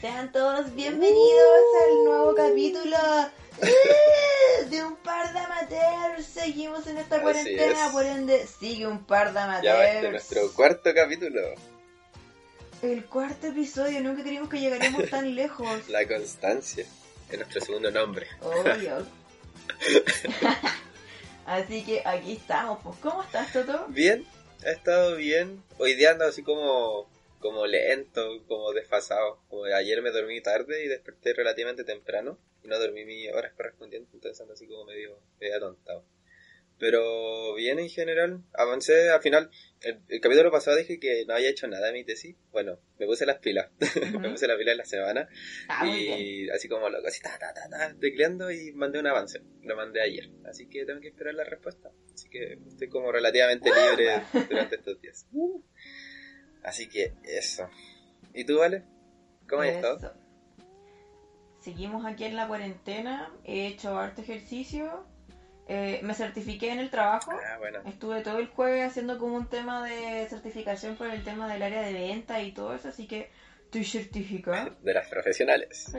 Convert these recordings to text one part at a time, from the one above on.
Sean todos bienvenidos al nuevo capítulo ¡eh! de un par de amateurs. Seguimos en esta cuarentena, es. por ende sigue un par de Ya va este amateurs. nuestro cuarto capítulo. El cuarto episodio, nunca creímos que llegaríamos tan lejos. La constancia. Es nuestro segundo nombre. Obvio. Así que aquí estamos. Pues, ¿cómo estás, Toto? Bien, ha estado bien. Hoy día ando así como, como lento, como desfasado. Como de ayer me dormí tarde y desperté relativamente temprano. Y no dormí mis horas correspondientes, entonces ando así como medio, medio atontado. Pero bien en general, avancé al final. El, el capítulo pasado dije que no había hecho nada en mi tesis. Bueno, me puse las pilas. me Ujú. puse las pilas en la semana. Ah, y así como loco, así ta ta ta ta, tecleando y mandé un avance. Lo mandé ayer. Así que tengo que esperar la respuesta. Así que estoy como relativamente libre durante estos días. Así que eso. ¿Y tú, Vale? ¿Cómo has estado? Seguimos aquí en la cuarentena. He hecho harto ejercicio. Eh, me certifiqué en el trabajo. Ah, bueno. Estuve todo el jueves haciendo como un tema de certificación por el tema del área de venta y todo eso, así que estoy certificada. De las profesionales.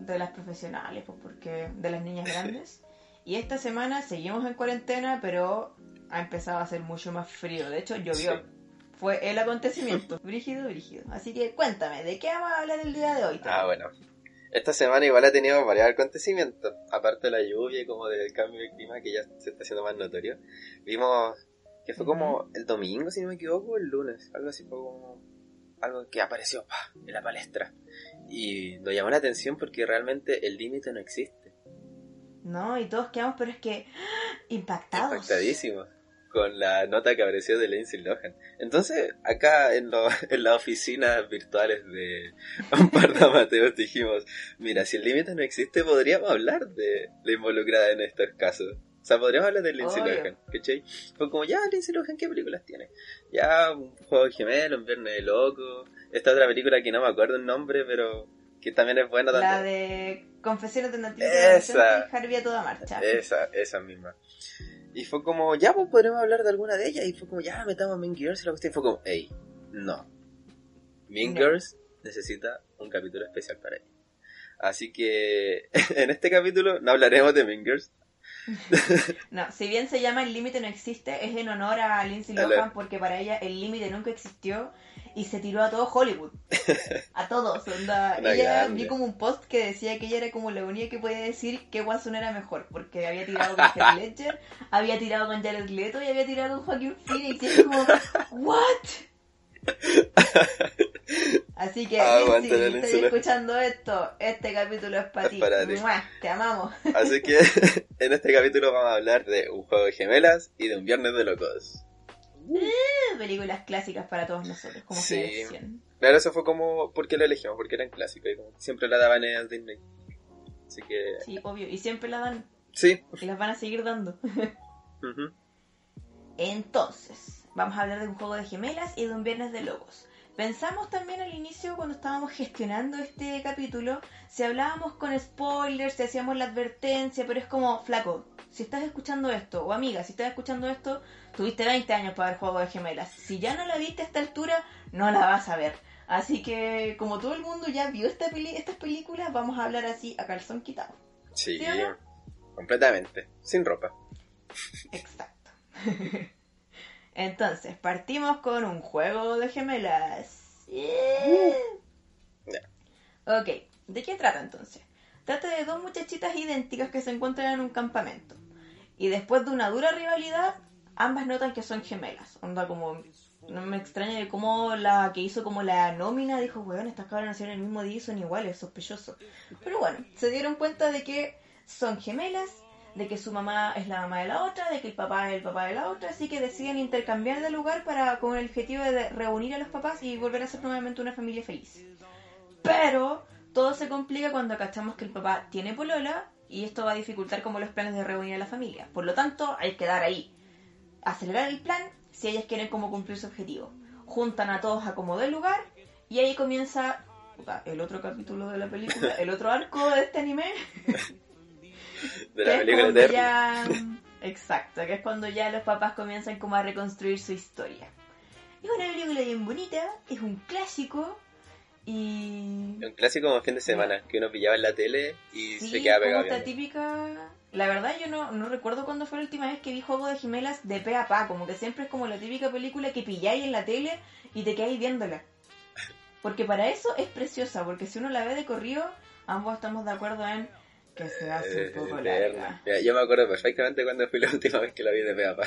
de las profesionales, pues porque de las niñas grandes. Y esta semana seguimos en cuarentena, pero ha empezado a hacer mucho más frío. De hecho, llovió. Sí. Fue el acontecimiento. Brígido, brígido. Así que cuéntame, ¿de qué vamos a hablar el día de hoy? Ah, bueno. Esta semana igual ha tenido varios acontecimientos. Aparte de la lluvia y como del cambio de clima que ya se está haciendo más notorio. Vimos que fue como el domingo, si no me equivoco, o el lunes. Algo así fue como algo que apareció pa, en la palestra. Y nos llamó la atención porque realmente el límite no existe. No, y todos quedamos, pero es que ¡ah! impactados. Impactadísimos con la nota que apareció de Lindsay Lohan. Entonces, acá en, lo- en las oficinas virtuales de un par de amateos dijimos, mira, si el límite no existe, podríamos hablar de la involucrada en estos casos. O sea, podríamos hablar de Lindsay Obvio. Lohan, ¿cachai? Fue como, ya, Lindsay Lohan, ¿qué películas tiene? Ya, un juego gemelo, un viernes de loco, esta otra película que no me acuerdo el nombre, pero que también es buena La también. de Confesiones de Natividad Esa. Harvey a toda marcha. Esa, esa misma. Y fue como, ya, pues podremos hablar de alguna de ellas. Y fue como, ya, metamos a Mean Girls y la cuestión. Y fue como, hey, no. Mean No. Girls necesita un capítulo especial para ella. Así que, en este capítulo no hablaremos de Mean Girls. No, si bien se llama El límite no existe, es en honor a Lindsay. Lohan porque para ella el límite nunca existió y se tiró a todo Hollywood. A todos. onda. Ella vi como un post que decía que ella era como la única que podía decir que Watson era mejor porque había tirado con Heath Ledger, había tirado con Jared Leto y había tirado con Joaquin Phoenix. Y es como, ¿what? Así que, la si estás escuchando esto, este capítulo es para Es ti. para ti. Mua, Te amamos. Así que, en este capítulo vamos a hablar de un juego de gemelas y de un viernes de locos. Películas clásicas para todos nosotros, como Sí. generación. Claro, eso fue como, ¿por qué lo elegimos? Porque eran clásicos y como siempre la daban en el Disney. Así que, Sí, obvio. Y siempre la dan sí. y las van a seguir dando. Entonces, vamos a hablar de un juego de gemelas y de un viernes de locos. Pensamos también al inicio, cuando estábamos gestionando este capítulo, si hablábamos con spoilers, si hacíamos la advertencia, pero es como, flaco, si estás escuchando esto, o amiga, si estás escuchando esto, tuviste 20 años para ver Juego de Gemelas. Si ya no la viste a esta altura, no la vas a ver. Así que, como todo el mundo ya vio esta peli estas películas, vamos a hablar así a calzón quitado. Sí, ¿Sí o no? completamente, sin ropa. Exacto. Entonces, partimos con un juego de gemelas. Yeah. Ok, ¿de qué trata entonces? Trata de dos muchachitas idénticas que se encuentran en un campamento. Y después de una dura rivalidad, ambas notan que son gemelas. Onda como... No me extraña de cómo la que hizo como la nómina dijo, weón, estas cabras nacieron el mismo día y son iguales, sospechoso. Pero bueno, se dieron cuenta de que son gemelas, de que su mamá es la mamá de la otra, de que el papá es el papá de la otra, así que deciden intercambiar de lugar para con el objetivo de reunir a los papás y volver a ser nuevamente una familia feliz. Pero todo se complica cuando cachamos que el papá tiene polola y esto va a dificultar como los planes de reunir a la familia. Por lo tanto, hay que dar ahí. Acelerar el plan si ellas quieren como cumplir su objetivo. Juntan a todos a como del lugar y ahí comienza puta, el otro capítulo de la película, el otro arco de este anime. De la película eterna. ya Exacto, que es cuando ya los papás comienzan como a reconstruir su historia. Es una película bien bonita, es un clásico Y... Un clásico como fin de semana, que uno pillaba en la tele y Sí, se quedaba pegado. esta típica... La verdad yo no, no recuerdo cuándo fue la última vez que vi Juego de Gemelas de pe a pa, como que siempre es como la típica película que pilláis en la tele y te quedáis viéndola. Porque para eso es preciosa, porque si uno la ve de corrido, ambos estamos de acuerdo en que se hace Eh, un poco eterna. larga. Mira, yo me acuerdo perfectamente cuando fui la última vez que la vi de Peapa.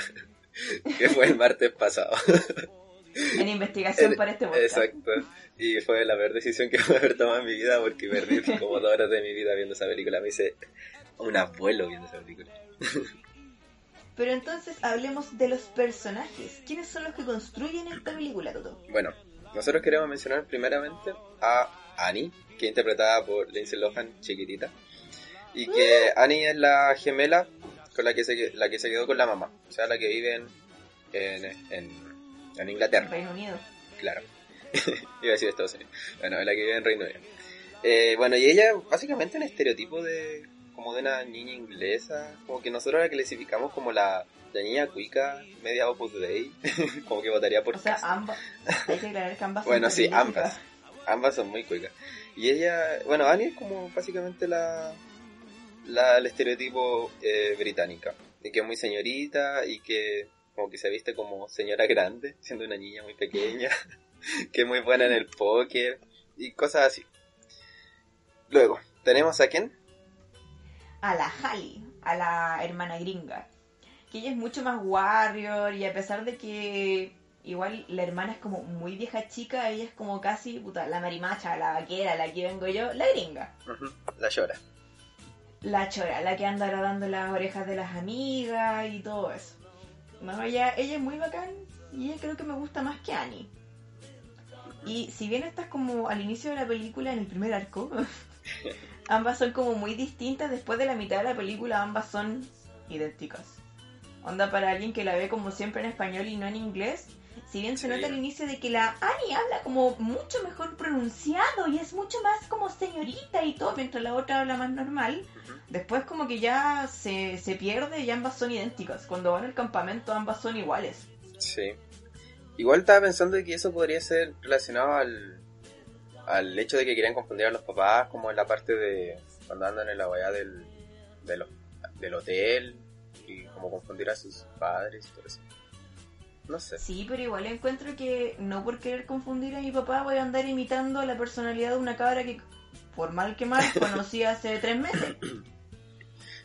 que fue el martes pasado. En investigación El- para este podcast. Exacto. Y fue la peor decisión que pude haber tomado en mi vida porque perdí como dos horas de mi vida viendo esa película. Me hice un abuelo viendo esa película. Pero entonces hablemos de los personajes. ¿Quiénes son los que construyen esta película, Toto? Bueno, nosotros queremos mencionar primeramente a Annie, que es interpretada por Lindsay Lohan, chiquitita. Y que Annie es la gemela con la que se, la que se quedó con la mamá. O sea, la que vive en, en, en, en Inglaterra. Reino Unido. Claro. Iba a decir Estados Unidos. Bueno, la que vive en Reino Unido. Eh, bueno, y ella básicamente un estereotipo de como de una niña inglesa, como que nosotros la clasificamos como la, la niña cuica, media opus dei, como que votaría por O sea, ambas. Hay que aclarar que ambas son Bueno, sí, ambas. Ambas son muy cuicas. Y ella, bueno, Annie es como básicamente la, la el estereotipo eh, británica, de que es muy señorita y que como que se viste como señora grande, siendo una niña muy pequeña, que es muy buena en el póker y cosas así. Luego, tenemos a quién? a la Hallie, a la hermana gringa. Que ella es mucho más warrior y a pesar de que igual la hermana es como muy vieja chica, ella es como casi puta, la marimacha, la vaquera, la que vengo yo, la gringa. Ujú, La llora. La chora, la que anda rodando las orejas de las amigas y todo eso. No, ella, ella es muy bacán y ella creo que me gusta más que Annie. Y si bien estás como al inicio de la película, en el primer arco, ambas son como muy distintas, después de la mitad de la película ambas son idénticas. Onda para alguien que la ve como siempre en español y no en inglés. Si bien se nota al inicio de que la Annie habla como mucho mejor pronunciado y es mucho más como señorita y todo, mientras la otra habla más normal. Después como que ya se, se pierde y ambas son idénticas. Cuando van al campamento ambas son iguales. Sí. Igual estaba pensando que eso podría ser relacionado al, al hecho de que querían confundir a los papás, como en la parte de cuando andan en la bahía del, de los- del hotel y como confundir a sus padres y todo eso. No sé. Sí, pero igual encuentro que no por querer confundir a mi papá voy a andar imitando la personalidad de una cabra que, por mal que mal, conocí hace tres meses.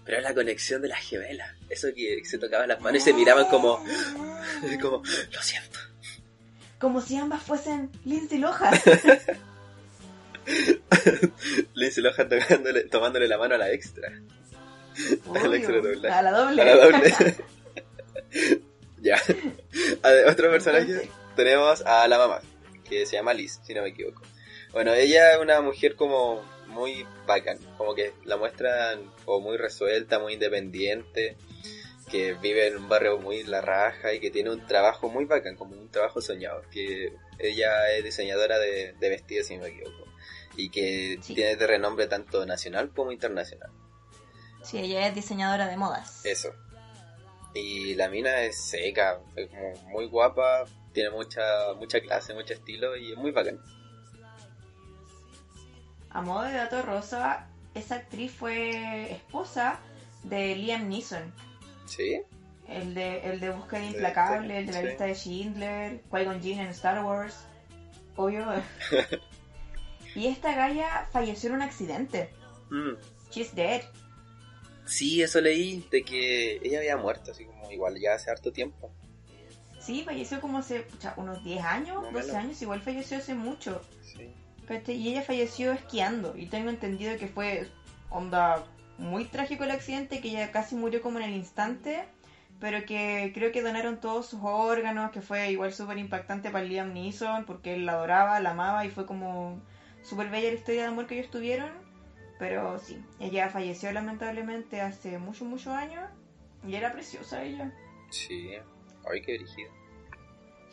Pero es la conexión de las gemelas. Eso que se tocaban las manos y se miraban como, como, lo siento. Como si ambas fuesen Lindsay Lohan. Lindsay Lohan tocándole- tomándole la mano a la extra. Al extra Obvio, doblaje. a la doble. A la doble. Ya. Otro personaje. Tenemos a la mamá, que se llama Liz, si no me equivoco. Bueno, ella es una mujer como muy bacán, como que la muestran como muy resuelta, muy independiente, que vive en un barrio muy la raja y que tiene un trabajo muy bacán, como un trabajo soñado, que ella es diseñadora de, de vestidos, si no me equivoco, y que Sí. tiene de renombre tanto nacional como internacional. Sí, ella es diseñadora de modas. Eso. Y la mina es seca, es como muy guapa, tiene mucha mucha clase, mucho estilo y es muy bacán. A modo de dato rosa, esa actriz fue esposa de Liam Neeson. ¿Sí? El de, el de Búsqueda Implacable, el de la sí. lista de Schindler, Qui-Gon Jinn en Star Wars. Obvio. y esta galla falleció en un accidente. Mm. She's dead. Sí, eso leí, de que ella había muerto, así como igual ya hace harto tiempo. Sí, falleció como hace pucha, unos 10 años, Más o 12 menos. años, igual falleció hace mucho. Sí. Y ella falleció esquiando. Y tengo entendido que fue onda muy trágico el accidente, que ella casi murió como en el instante. Pero que creo que donaron todos sus órganos, que fue igual súper impactante para Liam Neeson, porque él la adoraba, la amaba y fue como súper bella la historia de amor que ellos tuvieron. Pero sí, ella falleció lamentablemente hace muchos, muchos años. Y era preciosa ella. Sí. Ay, qué brígido.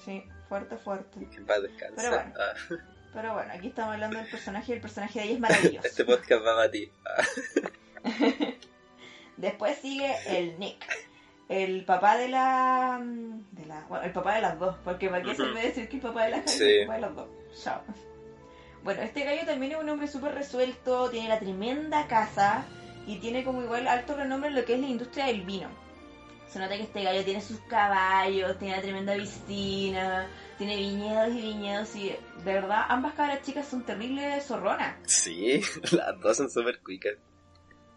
Sí, fuerte, fuerte. En paz descanse. Pero bueno. Ah, Pero bueno, aquí estamos hablando del personaje y el personaje de ella es maravilloso. este podcast va para ti. Ah, Después sigue el Nick, el papá de la, de la. Bueno, el papá de las dos, porque para qué se Ujú. puede decir que el papá de las Sí. el papá de las dos. Chao. Bueno, este gallo también es un hombre súper resuelto, tiene la tremenda casa y tiene como igual alto renombre en lo que es la industria del vino. Se nota que este gallo tiene sus caballos, tiene una tremenda piscina, tiene viñedos y viñedos y de verdad ambas cabras chicas son terribles zorronas. Sí, las dos son súper cuicas.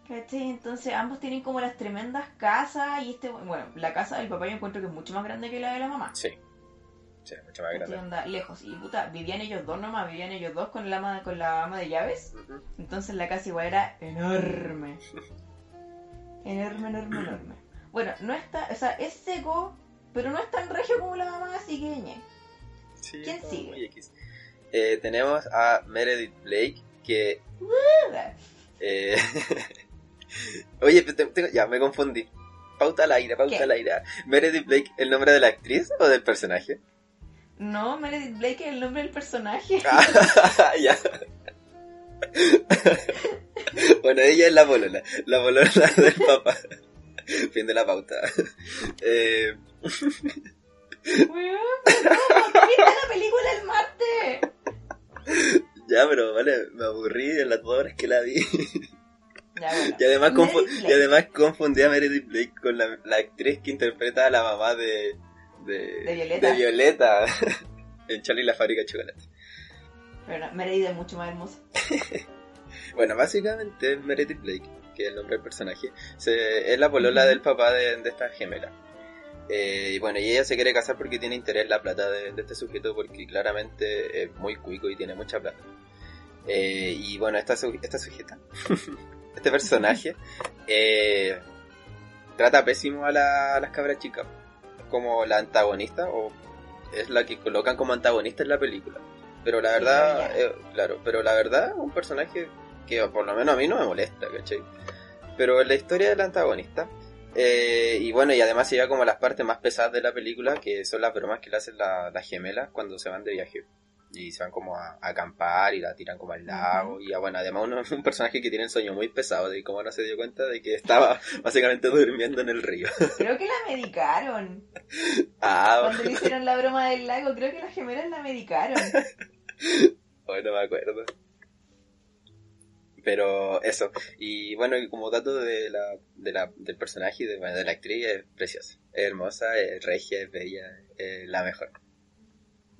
¿Cachai? Entonces ambos tienen como las tremendas casas y este, bueno, la casa del papá yo encuentro que es mucho más grande que la de la mamá. Sí. Sí, mucho más grande. Anda lejos. Y puta, vivían ellos dos nomás, vivían ellos dos con la ama, con la ama de llaves. Ujú. Entonces la casa igual era enorme. Enorme, enorme, enorme. Bueno, no está, o sea, es seco, pero no es tan regio como la mamá, así que. Sí, ¿Quién sigue? muy X. Eh, tenemos a Meredith Blake, que... eh, Oye, te- te- ya me confundí. Pauta al aire, pauta ¿Qué? al aire. ¿Meredith Blake el nombre de la actriz o del personaje? No, Meredith Blake es el nombre del personaje. Ah, ya. bueno, ella es la polola. La polola del papá. Fin de la pauta. Eh, Weón, no, ¿viste la película el martes? ya, pero vale, me aburrí en las dos horas que la vi. Ya, bueno. Y además, y confundí a Meredith Blake con la, la actriz que interpreta a la mamá de... De, De Violeta. de Violeta en Charlie la fábrica de chocolate. Pero no, Meredith es mucho más hermosa. Bueno, básicamente Meredith Blake, que es el nombre del personaje, se- es la polola del papá de, de esta gemela. Eh, y bueno, y ella se quiere casar porque tiene interés en la plata de, de este sujeto porque claramente es muy cuico y tiene mucha plata. Eh, y bueno, esta, su- esta sujeta, este personaje, eh, trata pésimo a, la- a las cabras chicas como la antagonista o es la que colocan como antagonista en la película. Pero la verdad, eh, claro, pero la verdad es un personaje que por lo menos a mí no me molesta, ¿cachai? Pero la historia del antagonista, eh, y bueno, y además se lleva como las partes más pesadas de la película, que son las bromas que le hacen la- las gemelas cuando se van de viaje. Y se van como a, a acampar y la tiran como al lago. Y ah, bueno, además uno, un personaje que tiene el sueño muy pesado de cómo no se dio cuenta de que estaba básicamente durmiendo en el río. Creo que la medicaron. ah, Cuando le hicieron la broma del lago, creo que las gemelas la medicaron. Bueno, me acuerdo. Pero eso. Y bueno, y como dato de la, de la, del personaje y de, bueno, de la actriz, es preciosa. Es hermosa, es regia, es bella, es la mejor.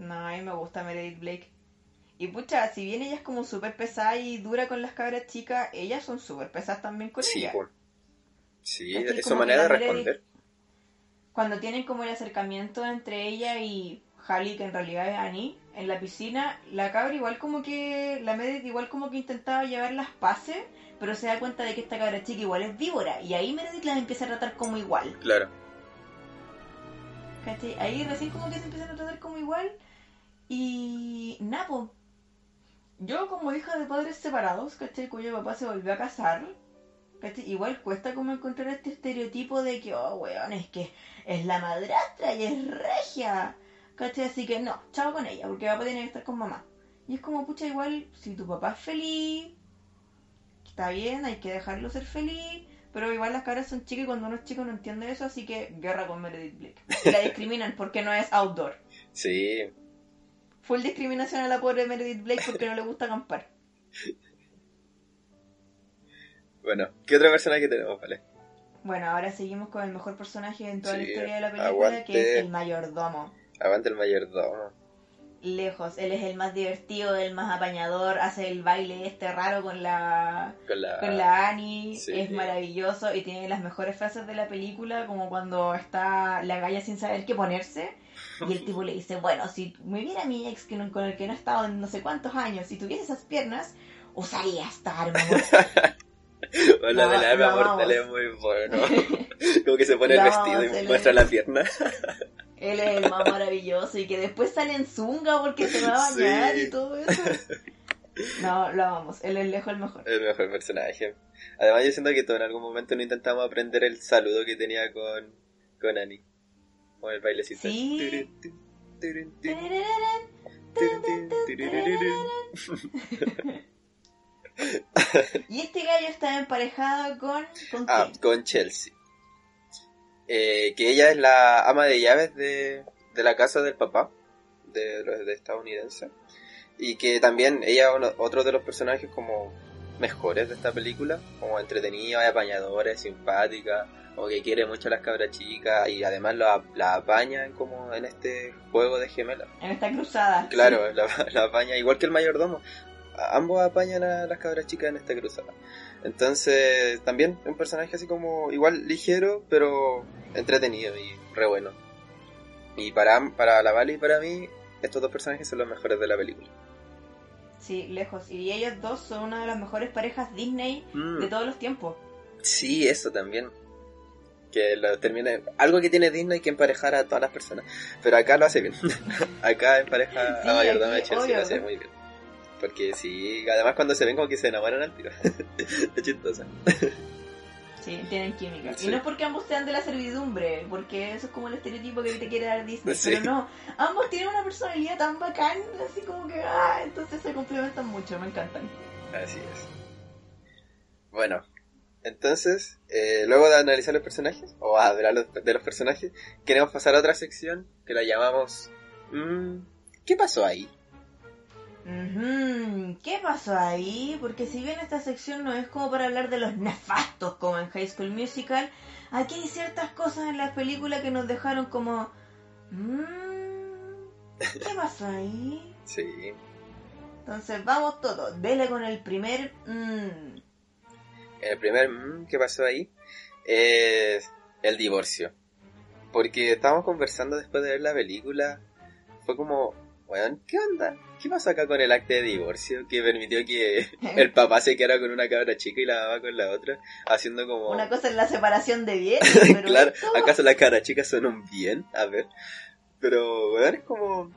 No, a mí me gusta Meredith Blake. Y pucha, si bien ella es como súper pesada y dura con las cabras chicas, ellas son súper pesadas también con Sí, ella. po. sí es su manera de Meredith- responder. Cuando tienen como el acercamiento entre ella y Hallie, que en realidad es Annie, en la piscina, la cabra igual como que, la Meredith igual como que intentaba llevar las paces, pero se da cuenta de que esta cabra chica igual es víbora. Y ahí Meredith las empieza a tratar como igual. Claro. ¿Cachai? Ahí recién como que se empiezan a tratar como igual. Y. Napo. Yo como hija de padres separados, ¿cachai? Cuyo papá se volvió a casar. ¿cachai? Igual cuesta como encontrar este estereotipo de que, oh, weón, es que es la madrastra y es regia. ¿Cachai? Así que no, chao con ella, porque papá tiene que estar con mamá. Y es como, pucha, igual, si tu papá es feliz, está bien, hay que dejarlo ser feliz. Pero igual las cabras son chicas y cuando uno es chico no entiende eso, así que guerra con Meredith Blake. La discriminan porque no es outdoor. Sí. Full discriminación a la pobre Meredith Blake porque no le gusta acampar. Bueno, ¿qué otra personaje tenemos, vale? Bueno, ahora seguimos con el mejor personaje en toda la historia de la película, aguante. que es el mayordomo. Aguante el mayordomo. Lejos, él es el más divertido, el más apañador, hace el baile este raro con la Con la... con la Annie, sí. es maravilloso y tiene las mejores frases de la película, como cuando está la galla sin saber qué ponerse y el tipo le dice, bueno, si me viera mi ex que no- con el que no he estado en no sé cuántos años, si tuviese esas piernas, usaría esta arma. Hola, Lo- del arma mortal es muy bueno. Como que se pone el vestido y muestra es- la pierna. Él es el más maravilloso y que después sale en zunga porque se va a bañar Sí. y todo eso. No, lo amamos. Él es lejos el mejor. El mejor personaje. Además, yo siento que todos en algún momento no intentamos aprender el saludo que tenía con, con Annie. Con el bailecito. Sí. Y este gallo está emparejado con... ¿Con Ah, quién? con Chelsea. Eh, que ella es la ama de llaves de, de la casa del papá, de, de estadounidense. Y que también ella uno, otro de los personajes como mejores de esta película, como entretenida, apañadora, simpática, o que quiere mucho a las cabras chicas y además la, la apaña como en este juego de gemelas. En esta cruzada. Claro, sí. la, la, apaña, igual que el mayordomo. Ambos apañan a las cabras chicas en esta cruzada. Entonces, también un personaje así como igual ligero, pero entretenido y re bueno. Y para, para la Vale y para mí, estos dos personajes son los mejores de la película. Sí, lejos. Y ellas dos son una de las mejores parejas Disney mm. de todos los tiempos. Sí, eso también. Que lo termine. Algo que tiene Disney que emparejar a todas las personas. Pero acá lo hace bien. acá empareja Sí, a Mayordoma de Chelsea, lo obvio. hace muy bien. Porque sí, además cuando se ven como que se enamoran al tiro. es chistosa. Sí, tienen química. Sí. Y no es porque ambos sean de la servidumbre, porque eso es como el estereotipo que te quiere dar Disney. Sí. Pero no, ambos tienen una personalidad tan bacán, así como que, ah, entonces se complementan mucho, me encantan. Así es. Bueno, entonces, eh, luego de analizar los personajes, o hablar los- de los personajes, queremos pasar a otra sección que la llamamos... mm, ¿Qué pasó ahí? ¿Qué pasó ahí? Porque si bien esta sección no es como para hablar de los nefastos como en High School Musical, aquí hay ciertas cosas en la película que nos dejaron como... mm, ¿Qué pasó ahí? Sí. Entonces vamos todos, dele con el primer... mm. El primer mm, que pasó ahí es el divorcio. Porque estábamos conversando después de ver la película. Fue como, weón, ¿qué onda? ¿Qué pasó acá con el acta de divorcio que permitió que el papá se quedara con una cabra chica y la mamá con la otra? Haciendo como... Una cosa es la separación de bienes, pero claro, esto- ¿acaso las cabras chicas son un bien? A ver. Pero, weón, es como...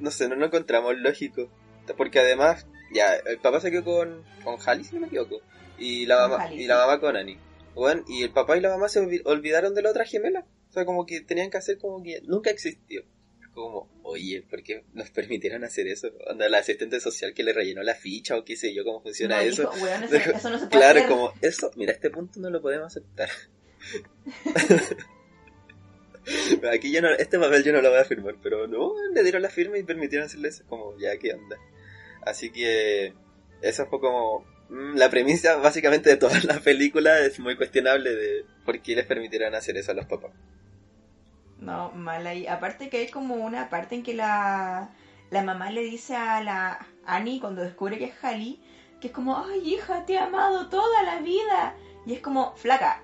No sé, no lo encontramos lógico. Porque además, ya, el papá se quedó con, con Hallie, si no me equivoco. Y la mamá, Hallie, y la mamá con Annie. Weón, y el papá y la mamá se olvi- olvidaron de la otra gemela. O sea, como que tenían que hacer como que nunca existió. Como, oye, ¿por qué nos permitieron hacer eso? Onda, la asistente social que le rellenó la ficha o qué sé yo, cómo funciona no, eso. eso, eso no se puede Claro, hacer. como eso, mira, este punto no lo podemos aceptar. Aquí yo no, este papel yo no lo voy a firmar, pero no, le dieron la firma y permitieron hacerle eso, como, ya, ¿qué onda? Así que, eso fue como, mm, la premisa básicamente de toda la película es muy cuestionable de por qué les permitieron hacer eso a los papás. No, mal ahí. Aparte que hay como una parte en que la, la mamá le dice a la Annie cuando descubre que es Hallie, que es como, ay hija, te he amado toda la vida. Y es como, flaca,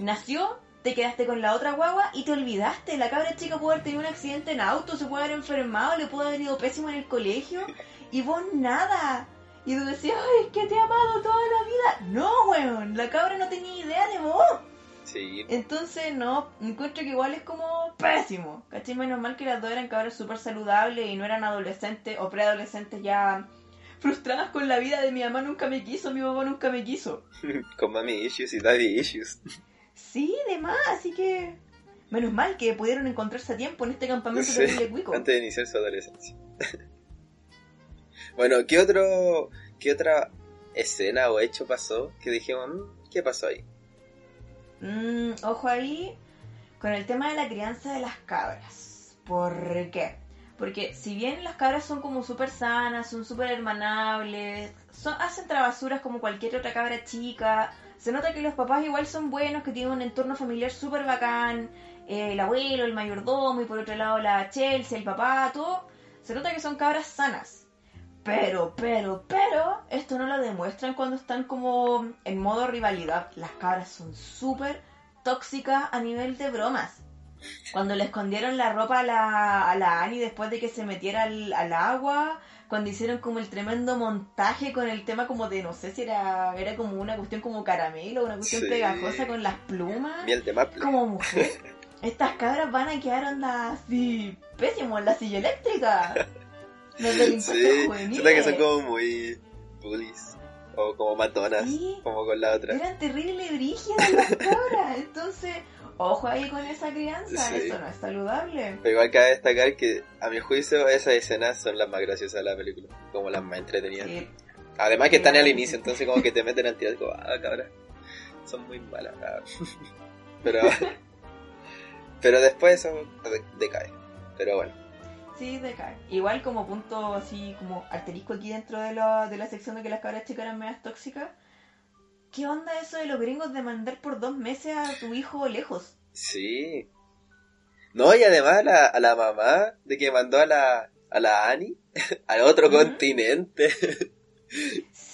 nació, te quedaste con la otra guagua y te olvidaste. La cabra chica puede haber tenido un accidente en auto, se puede haber enfermado, le pudo haber ido pésimo en el colegio y vos nada. Y tú decías, ay, es que te he amado toda la vida. No, weón, la cabra no tenía idea de vos. Sí, Entonces, no, encuentro que igual es como pésimo. ¿Cachai? Menos mal que las dos eran cabras súper saludables y no eran adolescentes o preadolescentes ya frustradas con la vida de mi mamá nunca me quiso, mi papá nunca me quiso. con mami issues y daddy issues. Sí, de más, así que... Menos mal que pudieron encontrarse a tiempo en este campamento Sí, terrible cuico. antes de iniciar su adolescencia. bueno, ¿qué otro, qué otra escena o hecho pasó que dijimos, "Mm, ¿qué pasó ahí? Mm, ojo ahí con el tema de la crianza de las cabras. ¿Por qué? Porque si bien las cabras son como súper sanas, son súper hermanables, hacen travesuras como cualquier otra cabra chica, se nota que los papás igual son buenos, que tienen un entorno familiar súper bacán, eh, el abuelo, el mayordomo y por otro lado la Chelsea, el papá, todo, se nota que son cabras sanas. Pero, pero, pero, esto no lo demuestran cuando están como en modo rivalidad. Las cabras son súper tóxicas a nivel de bromas. Cuando le escondieron la ropa a la, a la Annie después de que se metiera al, al agua, cuando hicieron como el tremendo montaje con el tema como de, no sé si era, era como una cuestión como caramelo, una cuestión Sí. pegajosa con las plumas. Miel de maple. Como mujer, estas cabras van a quedar onda así pésimo en la silla eléctrica. Los delincuentes Sí, siento que son como muy bullies. O como matonas, Sí. como con la otra. Eran terrible brígidas las cabras. Entonces, ojo ahí con esa crianza. Sí. Eso no es saludable. Pero igual cabe destacar que, a mi juicio, esas escenas son las más graciosas de la película. Como las más entretenidas. Sí. Además que están al inicio, entonces como que te meten al tiro como, ah, cabra. Son muy malas. ah". Pero... pero después eso de- decae. Pero bueno. Sí, de cae. Igual como punto así, como asterisco aquí dentro de la, de la sección de que las cabras chicas eran medias tóxicas. ¿Qué onda eso de los gringos de mandar por dos meses a tu hijo lejos? Sí. No, y además a la, a la mamá de que mandó a la, a la Annie al otro continente.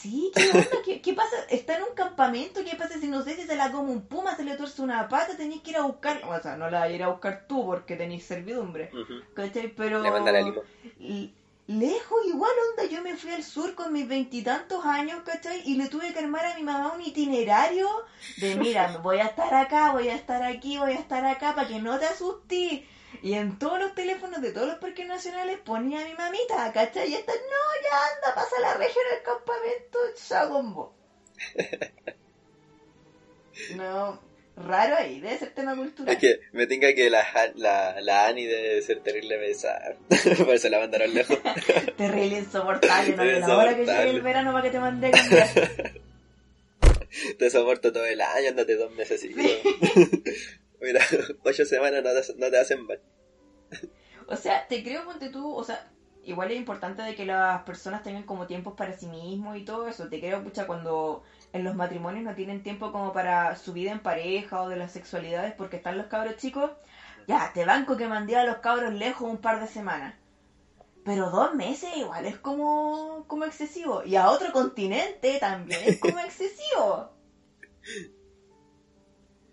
Sí, ¿qué onda? ¿Qué, qué pasa? ¿Está en un campamento? ¿Qué pasa si no sé si se la come un puma, se le tuerce una pata? Tenés que ir a buscar. O sea, no la vas a ir a buscar tú porque tenés servidumbre. Ujú. ¿Cachai? Pero. Le mandan Lejos, igual onda, yo me fui al sur con mis veintitantos años, ¿cachai? Y le tuve que armar a mi mamá un itinerario de, mira, voy a estar acá, voy a estar aquí, voy a estar acá, para que no te asustes. Y en todos los teléfonos de todos los parques nacionales ponía a mi mamita, ¿cachai? Y esta, no, ya anda, pasa la región al campamento, chao con vos. No, raro ahí, debe ser tema cultural. Es que me tenga que la, la, la Annie debe ser terrible besar. Por eso la mandaron lejos. Terrible insoportable, no una hora que llegue el verano para que te mande a. Te soporto todo el año, andate dos meses así. Mira, ocho semanas no te, no te hacen mal. O sea, te creo, ponte tú, o sea, igual es importante de que las personas tengan como tiempos para sí mismos y todo eso. Te creo, pucha, cuando en los matrimonios no tienen tiempo como para su vida en pareja o de las sexualidades porque están los cabros chicos. Ya, te banco que mandé a los cabros lejos un par de semanas. Pero dos meses igual es como, como excesivo. Y a otro continente también es como excesivo.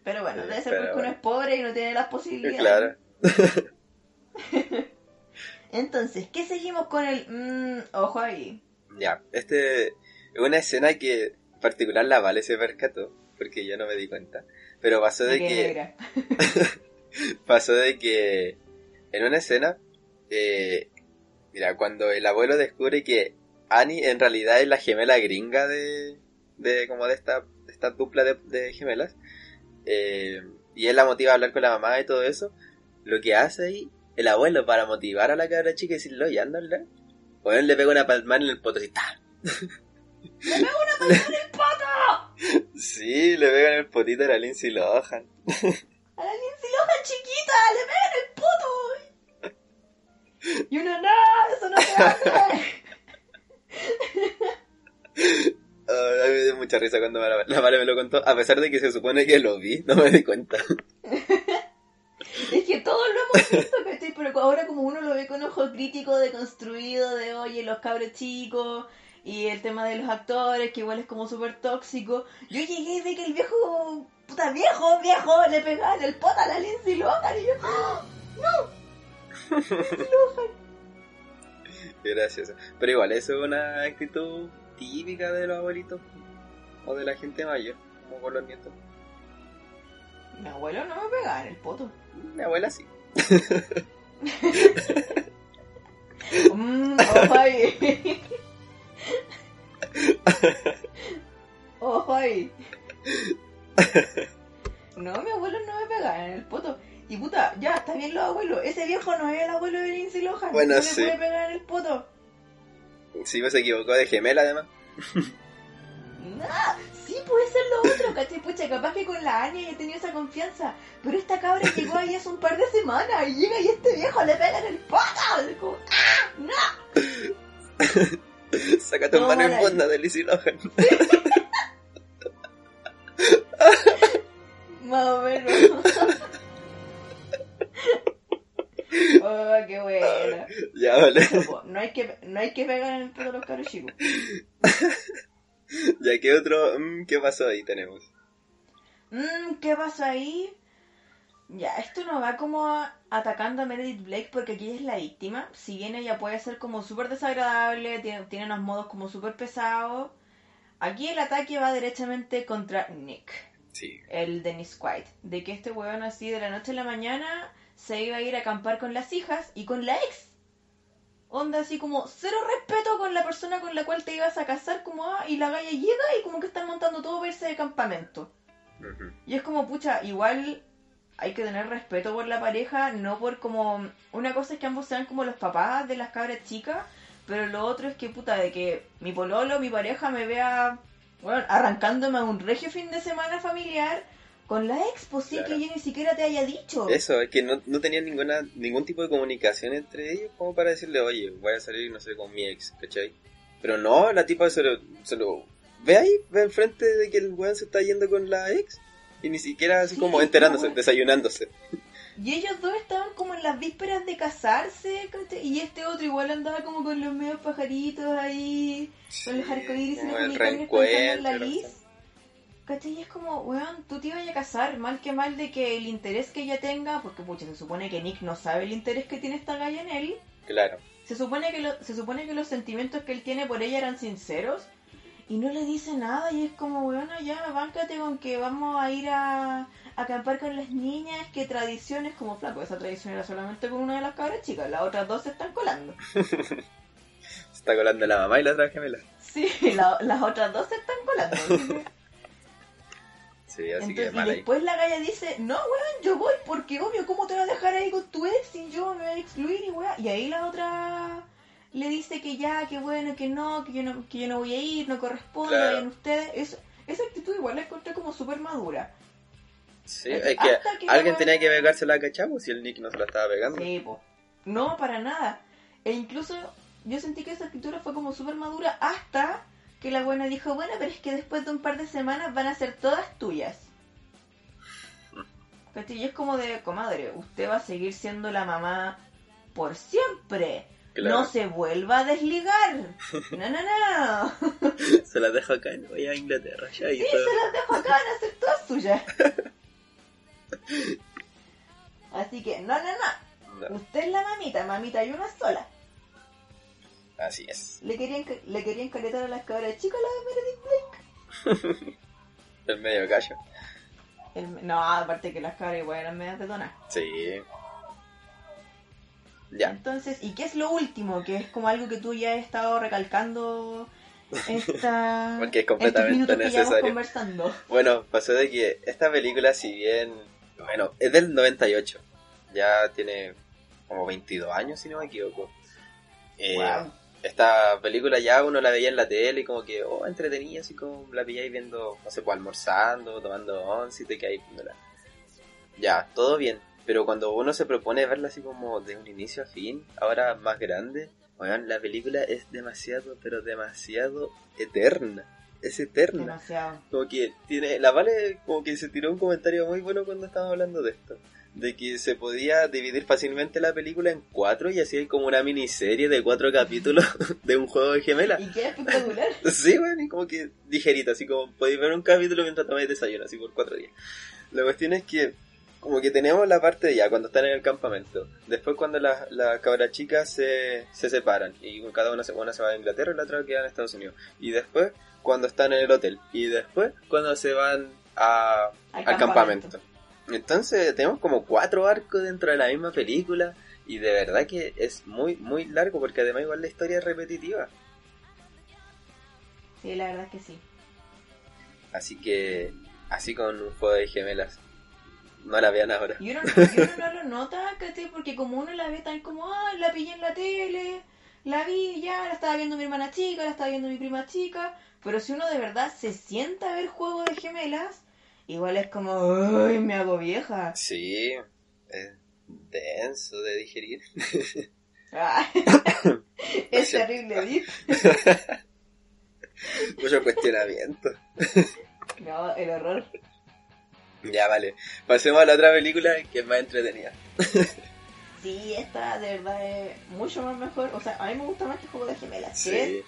Pero bueno, Sí, debe ser porque uno es pobre y no tiene las posibilidades. Claro. Entonces, ¿qué seguimos con el... mm, ojo ahí. Ya, este es una escena que en particular la Vale se percató, porque yo no me di cuenta. Pero pasó de que pasó de que en una escena, eh, mira, cuando el abuelo descubre que Annie en realidad es la gemela gringa de, de como de esta, de esta dupla de, de gemelas, eh, y él la motiva a hablar con la mamá y todo eso, lo que hace ahí el abuelo para motivar a la cabra chica y decirle, oye, anda a hablar", bueno, él le pega una palmada en el poto así, ¡ta! ¡Le pego una patada en el poto! Sí, le pega en el potito a la Lindsay Lohan. A la Lindsay Lohan chiquita, le pegan el poto. Y uno, no, eso no se hace. Ah, a mí me dio mucha risa cuando la, la Vale me lo contó, a pesar de que se supone que lo vi, no me di cuenta. Es que todos lo hemos visto, ¿cachai? Pero ahora como uno lo ve con ojo crítico, deconstruido, de oye, los cabros chicos, y el tema de los actores, que igual es como súper tóxico. Yo llegué de que el viejo, puta viejo, viejo, le pegaba en el poto a la Lindsay Lohan, y yo, ¡Ah! ¡no! Lindsay Lohan. Qué gracioso. Pero igual, eso es una actitud típica de los abuelitos o de la gente mayor, como con los nietos. Mi abuelo no me pegaba en el poto. Mi abuela sí. Mm, ojo ahí. Ojo ahí. No, mi abuelo no me pegaba en el poto. Y puta, ya, está bien los abuelos. Ese viejo no es el abuelo de Lindsay Lohan. Bueno, no sí. le puede pegar en el poto. Sí, pues se equivocó de gemela además. Nah, sí puede ser lo otro, ¿cachai? Pucha, capaz que con la Anya he tenido esa confianza. Pero esta cabra llegó ahí hace un par de semanas y llega y este viejo le pega en el como, ¡ah! ¡No! Sácate un No, mano en bunda de Lizzie Lohan. Más o menos. Oh, qué buena. ya, vale. Eso, No hay que, no hay que pegar en el a los caros chicos. Ya, ¿qué otro? mm, ¿Qué pasó ahí tenemos? Mm, ¿Qué pasa ahí? Ya, esto no va como a- atacando a Meredith Blake porque aquí es la víctima. Si bien ella puede ser como súper desagradable, tiene, tiene unos modos como súper pesados. Aquí el ataque va derechamente contra Nick, Sí. el Dennis White. De que este huevón así de la noche a la mañana se iba a ir a acampar con las hijas y con la ex. Onda así como cero respeto con la persona con la cual te ibas a casar, como ah, y la galla llega y como que están montando todo para irse de campamento. Y es como, pucha, igual hay que tener respeto por la pareja, no por como... Una cosa es que ambos sean como los papás de las cabras chicas, pero lo otro es que, puta, de que mi pololo, mi pareja me vea, bueno, arrancándome a un regio fin de semana familiar Con la ex, pues sí, Claro. que ella ni siquiera te haya dicho. Eso, es que no, no tenían ninguna, ningún tipo de comunicación entre ellos como para decirle, oye, voy a salir, no sé, con mi ex, ¿cachai? Pero no, la tipa se lo, se lo ve ahí, ve enfrente de que el weón se está yendo con la ex. Y ni siquiera así Sí, como enterándose, desayunándose. Y ellos dos estaban como en las vísperas de casarse, ¿cachai? Y este otro igual andaba como con los medios pajaritos ahí, con los arcoíris y el en la reencuentro, Liz. ¿Cachai? Y es como, weón, tú te ibas a casar, mal que mal de que el interés que ella tenga, porque pucha, se supone que Nick no sabe el interés que tiene esta galla en él. Claro. Se supone que lo- se supone que los sentimientos que él tiene por ella eran sinceros y no le dice nada y es como, weón, ya, báncate con que vamos a ir a, a acampar con las niñas, que tradiciones como flaco, esa tradición era solamente con una de las cabras chicas, las otras dos se están colando. Se está colando la mamá y la otra gemela. Sí, la- las otras dos se están colando. Sí, así Entonces, que y ahí. después la galla dice, no, weón, yo voy porque obvio, ¿cómo te vas a dejar ahí con tu ex y yo me voy a excluir y weón? Y ahí la otra le dice que ya, que bueno, que no, que yo no, que yo no voy a ir, no corresponde, Claro. vayan ustedes. Eso, esa actitud igual la encontré como súper madura. Sí, es que la alguien tenía que pegársela a cachavo si el Nick no se la estaba pegando. Sí, po. No, para nada. E incluso yo sentí que esa escritura fue como súper madura hasta que la buena dijo, bueno, pero es que después de un par de semanas van a ser todas tuyas. Y es como de, comadre, usted va a seguir siendo la mamá por siempre. Claro. No se vuelva a desligar. No, no, no. Se la dejo acá me voy a Inglaterra ya Sí, todo. se las dejo acá, van a ser todas suyas. Así que, no, no, no. No, Usted es la mamita, mamita hay una sola. Así es. Le querían, le querían caretar a las cabras chicas la de Meredith Blake. El medio gallo. El- no, aparte que las cabras igual eran medias detonas. Sí. Ya. Entonces, ¿y qué es lo último? Que es como algo que tú ya has estado recalcando esta, Porque es completamente necesario. conversando. Bueno, pasó de que esta película, si bien, bueno, es del 98, ya tiene como 22 años, si no me equivoco. Eh, Wow. Esta película ya uno la veía en la tele y como que, oh, entretenida, así como la veíais viendo, no sé, pues almorzando, tomando once y te quedáis viéndola. Ya, todo bien, pero cuando uno se propone verla así como de un inicio a fin, ahora más grande, oigan, la película es demasiado, pero demasiado eterna. Es eterna. Demasiado. Como que tiene, la Vale como que se tiró un comentario muy bueno cuando estábamos hablando de esto. De que se podía dividir fácilmente la película en cuatro y así hay como una miniserie de cuatro capítulos de un juego de gemela. Y qué espectacular. Sí, bueno, y como que ligerito, así como podéis ver un capítulo mientras tomáis desayuno, así por cuatro días. La cuestión es que, como que tenemos la parte de ya, cuando están en el campamento. Después cuando las las cabras chicas se, se separan y cada una se, una se va a Inglaterra y la otra queda en Estados Unidos. Y después cuando están en el hotel. Y después cuando se van a, Al al campamento. Entonces tenemos como cuatro arcos dentro de la misma película. Y de verdad que es muy, muy largo porque además igual la historia es repetitiva. Sí, la verdad es que sí. Así que, así con un juego de gemelas. No la vean ahora. Y uno, y uno no lo nota, ¿cachai? Porque como uno la ve tan como, ah, la pillé en la tele, la vi ya, la estaba viendo mi hermana chica, la estaba viendo mi prima chica. Pero si uno de verdad se sienta a ver Juego de Gemelas, igual es como, uy, me hago vieja. Sí, es denso de digerir. Ah, es terrible, ¿viste? Mucho cuestionamiento. No, el horror. Ya, vale. Pasemos a la otra película que es más entretenida. Sí, esta de verdad es mucho más mejor. O sea, a mí me gusta más que Juego de Gemelas. Sí.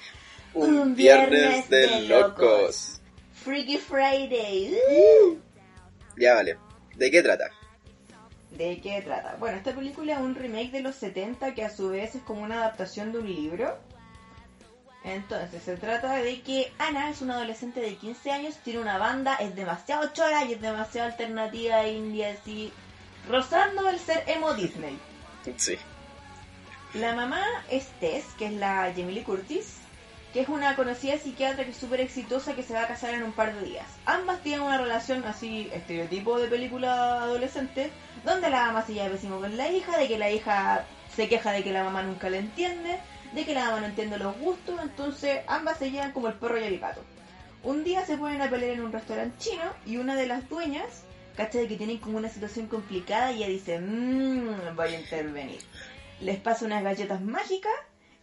Un, Un viernes, viernes de, de locos. locos. Freaky Friday. ¡Uh! Ya, vale. ¿De qué trata? ¿De qué trata? Bueno, esta película es un remake de los 70 que a su vez es como una adaptación de un libro. Entonces, se trata de que Ana es una adolescente de 15 años, tiene una banda, es demasiado chora y es demasiado alternativa india, así, rozando el ser emo Disney. Sí. La mamá es Tess, que es la Jamie Lee Curtis, que es una conocida psiquiatra que es súper exitosa que se va a casar en un par de días. Ambas tienen una relación así, estereotipo de película adolescente, donde la mamá se lleva pésimo con la hija, de que la hija se queja de que la mamá nunca le entiende, de que la mamá no entiende los gustos, entonces ambas se llevan como el perro y el gato. Un día se ponen a pelear en un restaurante chino y una de las dueñas cacha de que tienen como una situación complicada y ella dice, mmm, voy a intervenir. Les pasa unas galletas mágicas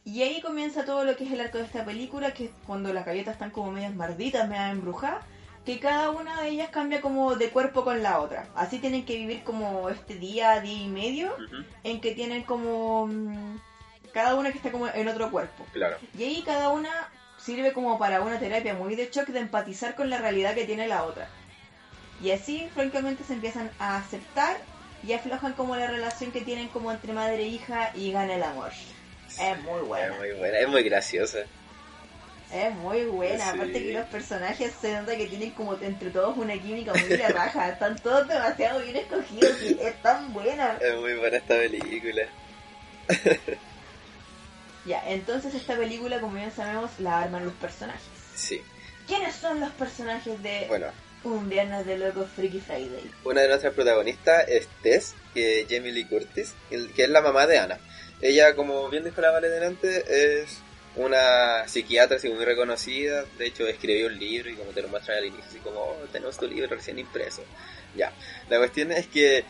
y ahí comienza todo lo que es el arco de esta película, que es cuando las galletas están como medias marditas, medias embrujadas, que cada una de ellas cambia como de cuerpo con la otra. Así tienen que vivir como este día, día y medio, en que tienen como... mm, cada una que está como en otro cuerpo. Claro. Y ahí cada una sirve como para una terapia muy de shock de empatizar con la realidad que tiene la otra. Y así, francamente, se empiezan a aceptar y aflojan como la relación que tienen como entre madre e hija y gana el amor. Es muy buena. Es muy buena, es muy graciosa. Es muy buena. Sí. Aparte que los personajes se nota que tienen como entre todos una química muy de raja. Están todos demasiado bien escogidos y es tan buena. Es muy buena esta película. Ya, entonces esta película, como bien sabemos, la arman los personajes. Sí. ¿Quiénes son los personajes de Bueno, Un Viernes de Locos Freaky Friday? una de nuestras protagonistas es Tess, que es Jamie Lee Curtis, que es la mamá de Ana. Ella, como bien dijo la Vale delante, es una psiquiatra así muy reconocida. De hecho, escribió un libro y como te lo muestran al inicio, así como, oh, tenemos tu libro recién impreso. Ya. La cuestión es que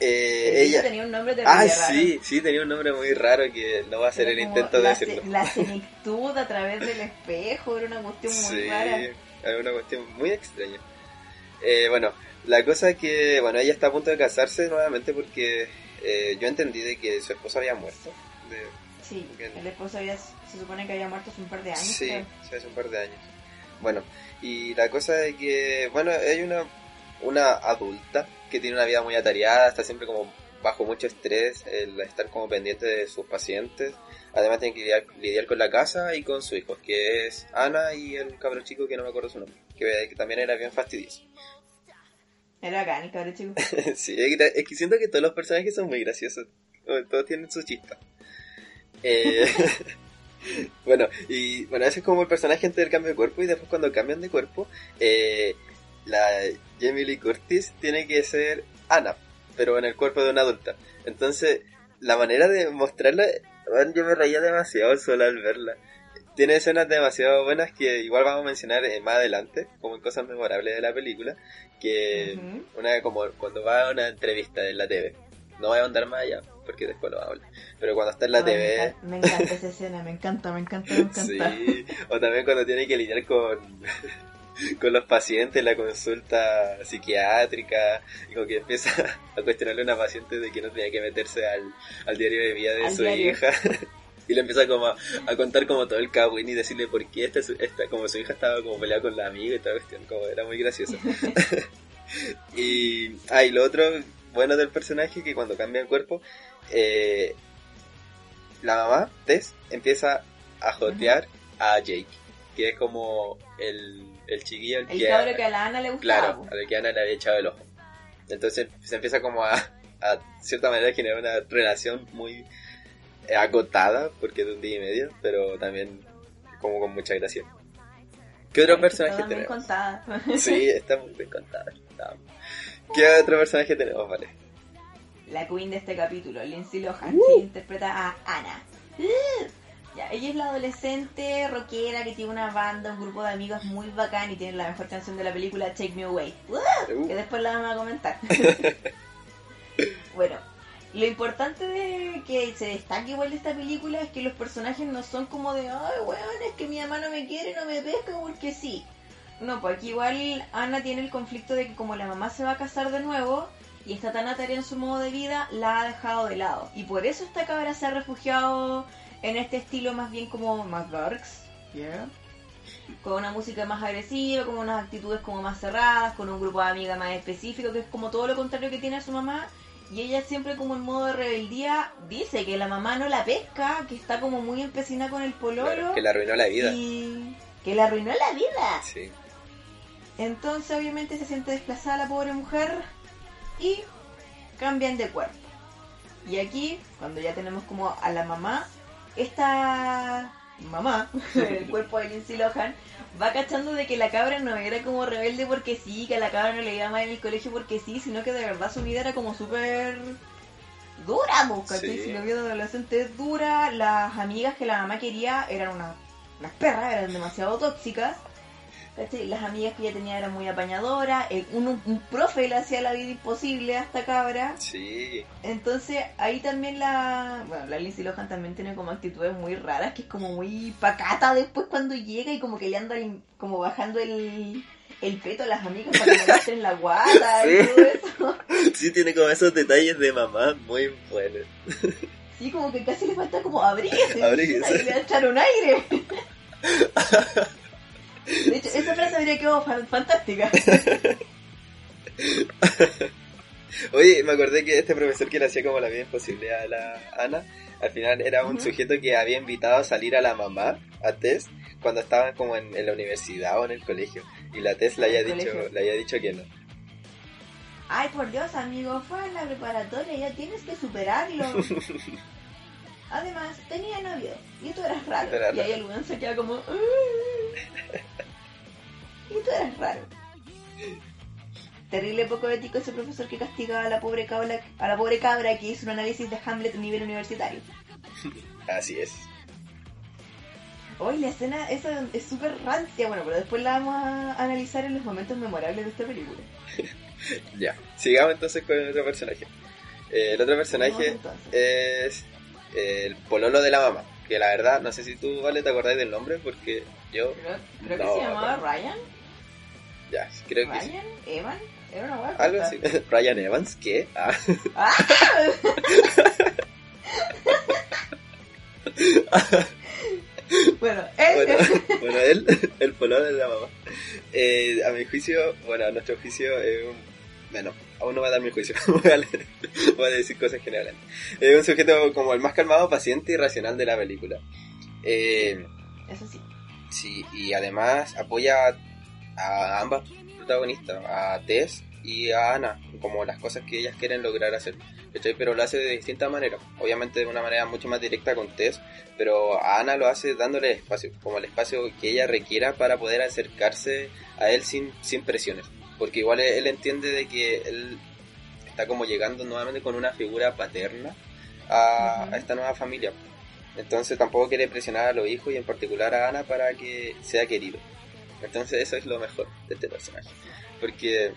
eh, El ella... tenía un nombre Ah, raro. sí, sí, tenía un nombre muy raro que no va a Era el intento de decirlo. La senectud a través del espejo era una cuestión muy Sí, rara. es una cuestión muy extraña. Eh, bueno, la cosa es que, bueno, ella está a punto de casarse nuevamente porque eh, yo entendí de que su esposo había muerto. De- Sí, el esposo había, se supone que había muerto hace un par de años. sí, hace un par de años. Bueno, y la cosa es que, bueno, hay una, una adulta que tiene una vida muy atareada, está siempre como bajo mucho estrés, el estar como pendiente de sus pacientes. Además tiene que lidiar, lidiar con la casa y con su hijo, que es Ana y el cabro chico que no me acuerdo su nombre, que, que también era bien fastidioso. Era acá, el chico. sí, es que, siento que todos los personajes son muy graciosos. Todos tienen su chispa. Eh, bueno, y bueno, ese es como el personaje antes del cambio de cuerpo. Y después, cuando cambian de cuerpo, eh, la Jamie Lee Curtis tiene que ser Anna, pero en el cuerpo de una adulta. Entonces, la manera de mostrarla, yo me reía demasiado solo al verla. Tiene escenas demasiado buenas que igual vamos a mencionar eh, más adelante, como en cosas memorables de la película, que una como cuando va a una entrevista en la TV. No voy a andar más allá, porque después lo hablo. Pero cuando está en la Ay, me TV, encanta- Me encanta esa escena, me encanta, me encanta, me encanta. sí. O también cuando tiene que lidiar con, con los pacientes en la consulta psiquiátrica, y como que empieza a cuestionarle a una paciente de que no tenía que meterse al, al diario de vida de Al su diario. hija. Y le empieza como a, a contar como todo el cagüín y decirle por qué esta, esta, como su hija estaba como peleada con la amiga y toda la cuestión, como era muy gracioso. y, ah, y lo otro bueno del personaje que cuando cambia el cuerpo, eh, la mamá, Tess, empieza a jotear a Jake, que es como el, el chiquillo al El que, cabro que a la Ana le gustaba. claro, al que Ana le había echado el ojo. Entonces se empieza como a, a cierta manera, a generar una relación muy acotada, porque es de un día y medio, pero también como con mucha gracia. ¿Qué otro Ay, personaje tenemos? contada. Sí, está muy bien contada. ¿Qué otro personaje tenemos, vale? La queen de este capítulo, Lindsay Lohan, Uh. que interpreta a Ana. Uh. Ya, ella es la adolescente rockera que tiene una banda, un grupo de amigos muy bacán y tiene la mejor canción de la película Take Me Away. Uh, Uh. que después la vamos a comentar. bueno, lo importante de que se destaque igual de esta película es que los personajes no son como de, ay, weón, es que mi mamá no me quiere, no me pesca porque sí. No, pues aquí igual Ana tiene el conflicto de que como la mamá se va a casar de nuevo y está tan atareada en su modo de vida, la ha dejado de lado. Y por eso esta cabra se ha refugiado en este estilo más bien como más darks. Con una música más agresiva, con unas actitudes como más cerradas, con un grupo de amigas más específico, que es como todo lo contrario que tiene su mamá. Y ella siempre como en modo de rebeldía dice que la mamá no la pesca, que está como muy empecinada con el pololo. Claro, que le arruinó la vida. Y que le arruinó la vida. Sí. Entonces obviamente se siente desplazada la pobre mujer y cambian de cuerpo. Y aquí, cuando ya tenemos como a la mamá, esta mamá, el cuerpo de Lindsay Lohan, va cachando de que la cabra no era como rebelde porque sí, que a la cabra no le iba mal en el colegio porque sí, sino que de verdad su vida era como súper dura, ¿cachai? Sí. Si la vida de adolescente es dura, las amigas que la mamá quería eran unas, unas perras, eran demasiado tóxicas. ¿Cachai? Las amigas que ella tenía eran muy apañadoras, el- un, un profe le hacía la vida imposible a esta cabra. Sí. Entonces ahí también la... Bueno, la Lindsay Lohan también tiene como actitudes muy raras, que es como muy pacata después cuando llega y como que le anda como bajando el, el peto a las amigas para que entren la guata y Sí. todo eso. Sí, tiene como esos detalles de mamá muy buenos. Sí, como que casi le falta como abríguese. Abríguese. Y le echar un aire. De hecho, esa frase habría quedado fan- fantástica. Oye, me acordé que este profesor que le hacía como la vida imposible a la Ana, al final era un sujeto que había invitado a salir a la mamá, a Tess, cuando estaban como en, en la universidad o en el colegio. Y la Tess le había dicho, colegio. le había dicho que no. Ay, por Dios, amigo, fue en la preparatoria, ya tienes que superarlo. Además, tenía novio y tú eras raro. Era y ahí el weón se queda como... Y tú eras raro. Terrible poco ético ese profesor que castigaba a la pobre cabra, a la pobre cabra que hizo un análisis de Hamlet a nivel universitario. Así es. Hoy la escena esa es súper rancia, bueno, pero después la vamos a analizar en los momentos memorables de esta película. Ya. Sigamos entonces con el otro personaje. Eh, el otro personaje es el pololo de la mamá. Que la verdad, no sé si tú, Vale, te acordáis del nombre, porque yo, Creo, creo que se llamaba Ryan. ya, creo que sí. Ryan, Evan, era una hueá Algo así. Ryan Evans, ¿qué? Ah. ¡Ah! bueno, él Bueno, bueno, él, el pololo de la mamá. Eh, a mi juicio, bueno, a nuestro juicio, es un. Bueno, aún no va a dar mi juicio. voy, a leer- voy a decir cosas generales. Es un sujeto como el más calmado, paciente y racional de la película. Eh, Eso sí. sí, y además apoya a ambas protagonistas, a Tess y a Ana, como las cosas que ellas quieren lograr hacer. Pero lo hace de distintas maneras. Obviamente de una manera mucho más directa con Tess, pero a Ana lo hace dándole espacio, como el espacio que ella requiera para poder acercarse a él sin, sin presiones. Porque igual él entiende de que él está como llegando nuevamente con una figura paterna a, esta nueva familia. Entonces tampoco quiere presionar a los hijos y en particular a Ana para que sea querido. Entonces eso es lo mejor de este personaje. Porque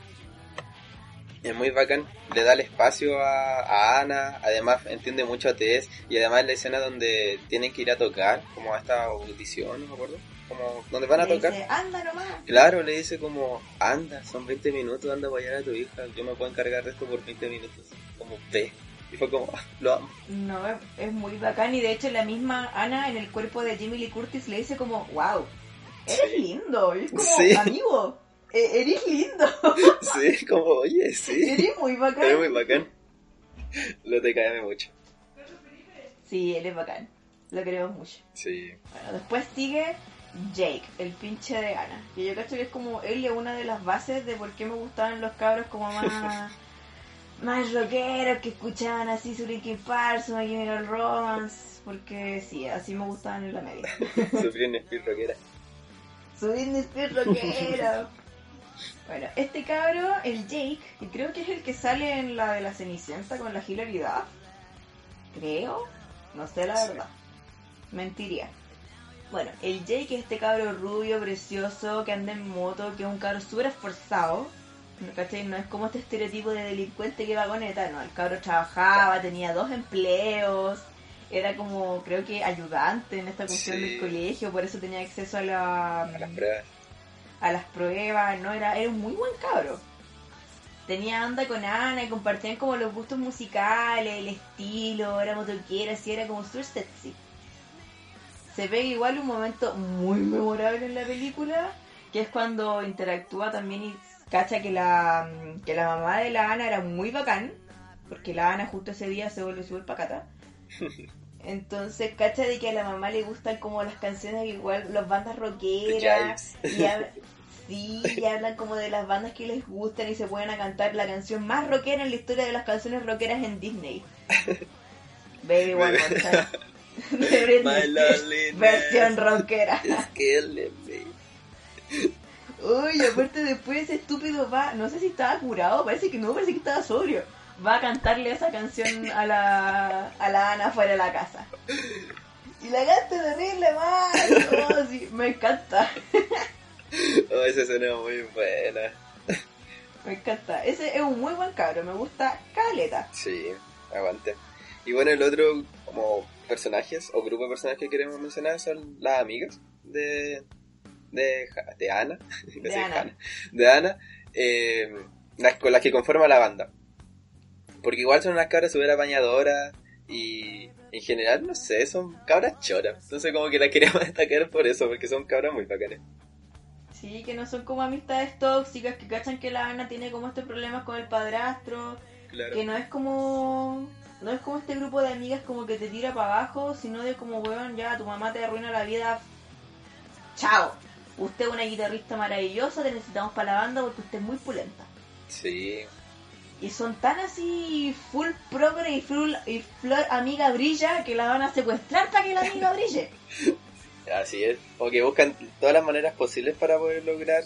es muy bacán, le da el espacio a, a Ana, además entiende mucho a Tess y además la escena donde tienen que ir a tocar, como a esta audición, no me acuerdo, como donde van a Le tocar. dice, anda nomás. Claro, le dice como, anda, son 20 minutos, anda a apoyar a tu hija, yo me puedo encargar de esto por 20 minutos, como ve. Y fue como, "Ah, lo amo. No, es- muy bacán y de hecho la misma Ana en el cuerpo de Jimmy Lee Curtis le dice como, wow, eres Sí. lindo. Y es como, Sí. amigo, e- eres lindo. Sí, como, oye, sí. eres muy bacán. Es muy bacán. Lo te cae mucho. Sí, él es bacán. Lo queremos mucho. Sí. Bueno, después sigue Jake, el pinche de Ana. Que yo cacho que es como él es una de las bases de por qué me gustaban los cabros como más más rockeros que escuchaban así su Linkin Park, su Chemical Romance. Porque sí, así me gustaban en la media. Sufrí en Speed Rockera. Su Britney Spears rockero. Bueno, este cabro, el Jake, que creo que es el que sale en la de la Cenicienta con la Hilary Duff. Creo. No sé la Sí. verdad. Mentiría. Bueno, el Jake es este cabro rubio, precioso, que anda en moto, que es un cabro súper esforzado. ¿no ¿Cachai? No es como este estereotipo de delincuente que va con neta, no. El cabro trabajaba, tenía dos empleos, era como, creo que ayudante en esta cuestión Sí. del colegio, por eso tenía acceso a la A las pruebas. a las pruebas, ¿no? Era, era un muy buen cabro. Tenía onda con Ana y compartían como los gustos musicales, el estilo, era motoquera, así era como súper sexy. Se ve igual un momento muy memorable en la película, que es cuando interactúa también y cacha que la, que la mamá de la Ana era muy bacán, porque la Ana justo ese día se vuelve súper pacata. Entonces, cacha de que a la mamá le gustan como las canciones igual, las bandas rockeras. Y sí, y hablan como de las bandas que les gustan y se pueden a cantar la canción más rockera en la historia de las canciones rockeras en Disney. Baby One More Time. De Britney Versión rockera. Uy, aparte después ese estúpido va, no sé si estaba curado, parece que no, parece que estaba sobrio. Va a cantarle esa canción a la, a la Ana fuera de la casa. Y la canta terrible mal. Oh, sí, me encanta. Oh, esa escena es muy buena. Me encanta. Ese es un muy buen cabro, me gusta caleta. Sí, aguante. Y bueno, el otro como personajes o grupo de personajes que queremos mencionar son las amigas de de, de Ana, De Ana. de Ana, eh, las con las que conforma la banda. Porque igual son unas cabras súper apañadoras y en general, no sé, son cabras choras. Entonces como que las queríamos destacar por eso, porque son cabras muy bacanas. Sí, que no son como amistades tóxicas, que cachan que la Ana tiene como estos problemas con el padrastro, Claro. que no es como no es como este grupo de amigas como que te tira para abajo, sino de como, weón, ya tu mamá te arruina la vida. Chao. Usted es una guitarrista maravillosa, te necesitamos para la banda porque usted es muy pulenta. Sí, Y son tan así full progre y full y flor amiga brilla que la van a secuestrar para que la amiga brille. así es. O que buscan todas las maneras posibles para poder lograr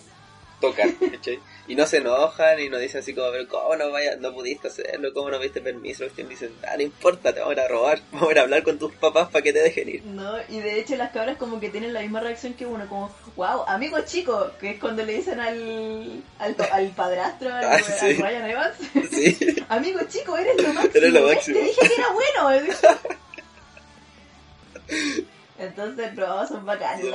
tocar, ¿cachai? Y no se enojan y no dicen así como, pero ¿cómo no, vaya, no pudiste hacerlo? ¿Cómo no viste permiso? Que dicen, ah, no importa, te vamos a robar, vamos a ir a hablar con tus papás para que te dejen ir. No, y de hecho las cabras como que tienen la misma reacción que uno, como, wow, amigo chico, que es cuando le dicen al, al, al padrastro, al, Ah, al sí. Ryan Evans, Sí, amigo chico, eres lo máximo, Eres lo ¿ves? máximo. te dije que era bueno. Entonces, no, son bacanas. son.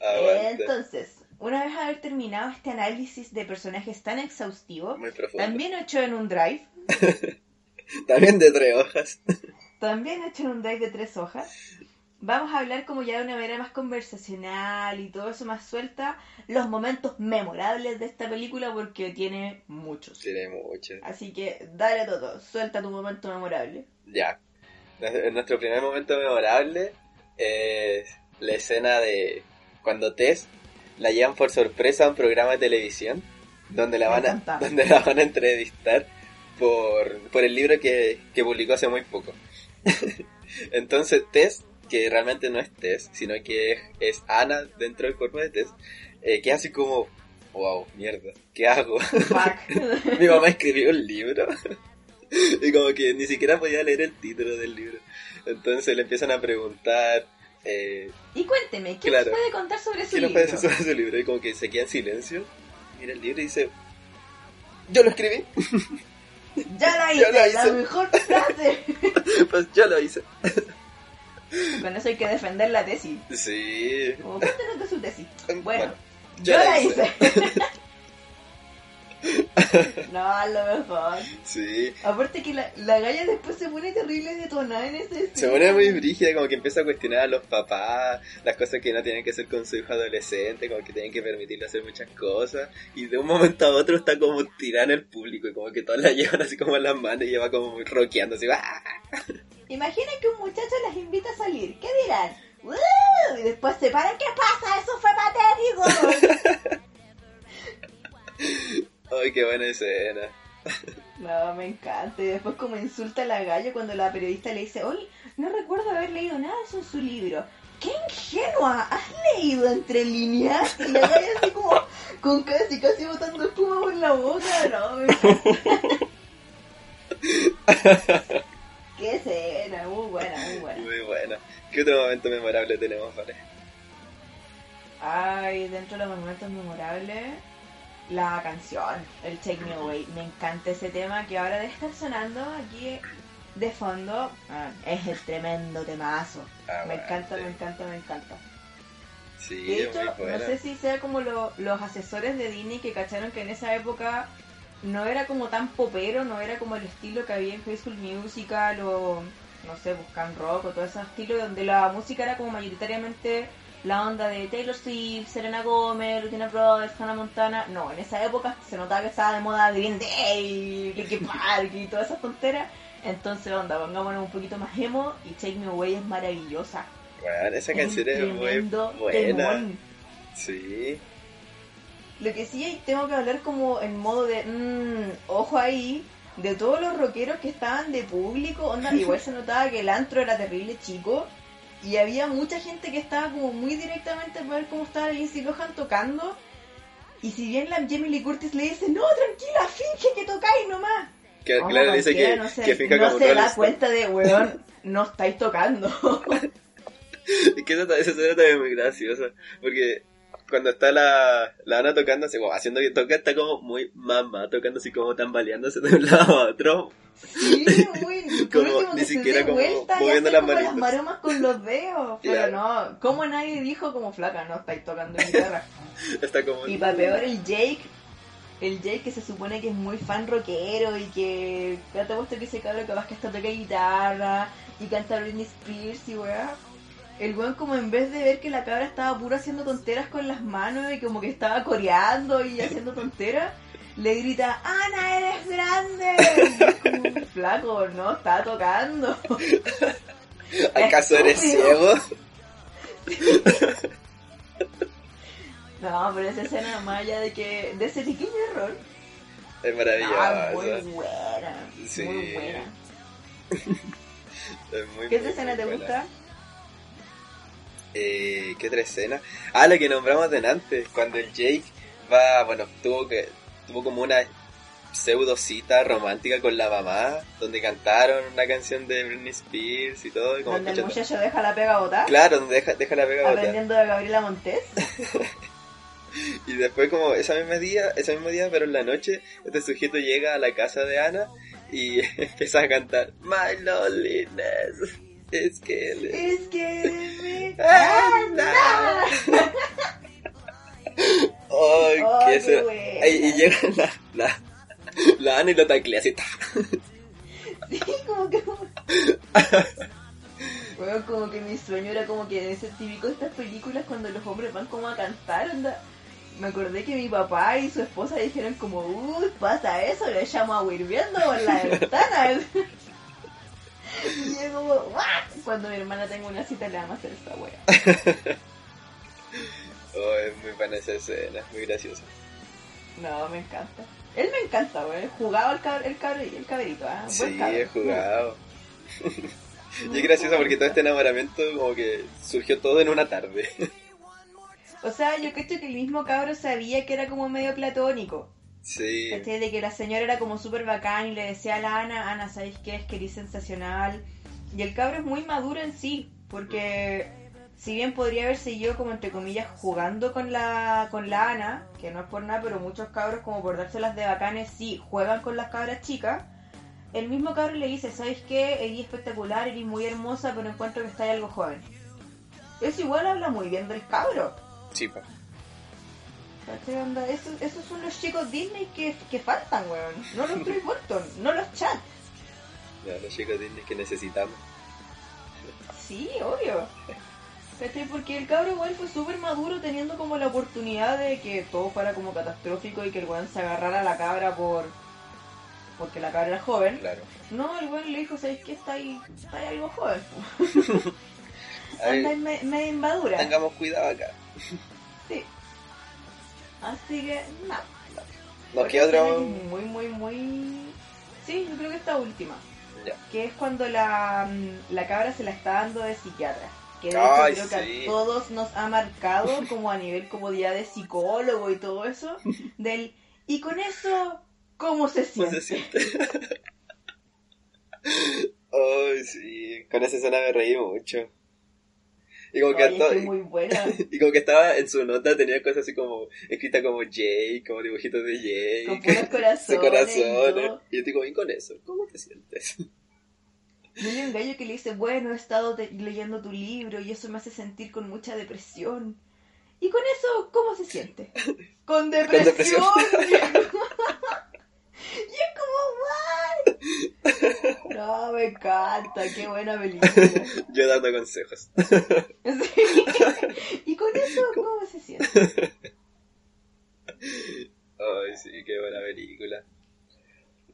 Aguante. Entonces, una vez haber terminado este análisis de personajes tan exhaustivo, también hecho en un drive, También de tres hojas. también hecho en un drive de tres hojas, vamos a hablar como ya de una manera más conversacional y todo eso más suelta, los momentos memorables de esta película porque tiene muchos. Tiene mucho. Así que dale todo, suelta tu momento memorable. Ya. En nuestro primer momento memorable es la escena de cuando Tess la llevan por sorpresa a un programa de televisión donde la van a, donde la van a entrevistar por, por el libro que, que publicó hace muy poco. Entonces Tess, que realmente no es Tess, sino que es, es Ana dentro del cuerpo de Tess, eh, queda así como, wow, mierda, ¿qué hago? Mi mamá escribió un libro y como que ni siquiera podía leer el título del libro. Entonces le empiezan a preguntar eh, y cuénteme, ¿qué Claro. nos puede contar sobre su qué nos libro? puede decir sobre su libro y como que se queda en silencio, mira el libro y dice, yo lo escribí, Ya la hice, la la, hice. mejor frase. pues yo lo hice. Con eso hay que defender la tesis. Sí. Como, cuéntanos de su tesis. Bueno, Bueno, yo, la hice. no, a lo mejor. Sí. Aparte que la, la galla después se pone terrible detonada en ese Se pone muy brígida, como que empieza a cuestionar a los papás, las cosas que no tienen que hacer con su hijo adolescente, como que tienen que permitirle hacer muchas cosas, y de un momento a otro está como tirada en el público, y como que todos la llevan así como en las manos y ella va como muy rockeando, así, ¡ah! Imagina que un muchacho las invita a salir. ¿Qué dirán? ¡Uh! Y después se paran. ¿Qué pasa? Eso fue patético. ¡Ay, qué buena escena! No, me encanta. Y después como insulta a la galla cuando la periodista le dice, oye, no recuerdo haber leído nada de eso en su libro. ¡Qué ingenua! ¿Has leído entre líneas? Y la galla así como con casi casi botando espuma por la boca. No, me encanta. Qué escena, muy buena, muy buena. Muy buena. ¿Qué otro momento memorable tenemos, vale? Ay, dentro de los momentos memorables, la canción, el Take Me Away. Me encanta ese tema que ahora debe estar sonando aquí de fondo. Ah, es el tremendo temazo. Me Aguante. encanta, me encanta, me encanta. Sí, De hecho, no sé si sea como lo- los asesores de Disney que cacharon que en esa época no era como tan popero, no era como el estilo que había en High School Musical o, no sé, Buscan Rock o todo ese estilo donde la música era como mayoritariamente la onda de Taylor Swift, Serena Gomez, Lutina Brothers, Hannah Montana. No, en esa época se notaba que estaba de moda Green Day, Linkin Park y todas esas tonteras. Entonces, onda, pongámonos un poquito más emo y Take Me Away es maravillosa. Bueno, esa Es canción un es muy buena. temón. Sí. Lo que sí tengo que hablar como en modo de, mmm, ojo ahí, de todos los rockeros que estaban de público, onda, igual se notaba que el antro era terrible chico y había mucha gente que estaba como muy directamente para ver cómo estaba Lindsay Lohan tocando y si bien la Jamie Lee Curtis le dice, no, tranquila, finge que tocáis nomás. Que, Ojo, claro, dice que, no se, que no como se da cuenta de, weón, no estáis tocando. Es que esa, esa escena también es muy graciosa. Porque cuando está la, la Ana tocando, así como haciendo que toca, está como muy mamá, tocando así como tambaleándose de un lado a otro. Sí, muy, Como ni siquiera como vuelta moviendo las como las maromas con los dedos. Pero Claro. no, como nadie dijo como flaca, no estáis tocando guitarra. Está como... Y para peor el Jake, el Jake que se supone que es muy fan rockero y que ya te he puesto que ese cabrón capaz que hasta toca guitarra y canta Britney Spears y weá. El weón como en vez de ver que la cabra estaba puro haciendo tonteras con las manos y como que estaba coreando y haciendo tonteras, le grita, Ana, eres grande. Y es como, flaco, no, está tocando. ¿Acaso eres ciego? No, pero esa escena más allá de que, de ese pequeño error, Es Ah, muy maravilloso. buena. Sí. Muy buena. Es muy, ¿Qué muy, escena muy te buena. gusta? Eh, ¿Qué otra escena? Ah, la que nombramos delante, cuando el Jake va, bueno, tuvo que tuvo como una pseudo cita romántica con la mamá, donde cantaron una canción de Britney Spears y todo. Y como Donde el muchacho deja la pega botar, Claro, donde deja, deja la pega botar. aprendiendo de Gabriela Montes. Y después como ese mismo día, ese mismo día, pero en la noche, este sujeto llega a la casa de Ana y empieza a cantar My loneliness is killing. Es que me Ah, anda. Ay, Oh, qué. Ay, y llega la, la, la Ana y lo taclea así. Sí, como que... Bueno, como que mi sueño era como que ese típico de estas películas cuando los hombres van como a cantar, anda. Me acordé que mi papá y su esposa dijeron como, uy, pasa eso, le llamo a hirviendo por la ventana. Y yo como, "What?". Cuando mi hermana tenga una cita le vamos a hacer esta wea. Oh, es muy buena esa escena, es muy graciosa. No, me encanta. Él me encanta, wey. Jugado el, cab el, cabri- el cabrito, ¿ah? Buen Sí, he jugado. Y es gracioso porque todo este enamoramiento como que surgió todo en una tarde. O sea, yo creo que el mismo cabro sabía que era como medio platónico. Sí, ¿Cachai? De que la señora era como súper bacán y le decía a la Ana, Ana, ¿sabes qué? Es que eres sensacional. Y el cabro es muy maduro en sí, porque si bien podría haber seguido como entre comillas jugando con la, con la Ana, que no es por nada, pero muchos cabros como por dárselas de bacanes sí juegan con las cabras chicas, el mismo cabro le dice, ¿sabes qué? Eres espectacular, eres muy hermosa, pero encuentro que estás algo joven. Eso igual habla muy bien del cabro. sí, pa. Onda, Esos, esos son los chicos Disney que, que faltan, weón. No los Troy Bolton, no los Chat. Ya, los chicos Disney que necesitamos. Sí, obvio. ¿Cachai? Porque el cabro igual fue súper maduro teniendo como la oportunidad de que todo fuera como catastrófico y que el weón se agarrara a la cabra por... Porque la cabra era joven. Claro. No, el weón le dijo, ¿sabes qué? Está ahí, está ahí algo joven. Anda ahí me- medio inmadura. tengamos cuidado acá. Sí. Así que, no. ¿Nos Otra queda es Muy, muy, muy... Sí, yo creo que esta última. Ya. Que es cuando la, mm, la cabra se la está dando de psiquiatra. Que de hecho creo que a todos nos ha marcado como a nivel como ya de psicólogo y todo eso. Del, y con eso, ¿cómo se ¿Cómo siente? se siente? Ay, sí. Con esa escena me reí mucho. Y como, que Ay, es to- que muy buena. y como que estaba en su nota, tenía cosas así como escritas como Jake, como dibujitos de Jake. Con puros corazones. y yo digo, y con eso, ¿cómo te sientes? Y hay un gallo que le dice, bueno, he estado leyendo tu libro y eso me hace sentir con mucha depresión. ¿Y con eso cómo se siente? Con depresión. depresión. y es como. No, me encanta, qué buena película. Yo dando consejos. Sí. ¿Y con eso cómo se siente? Ay, sí, qué buena película.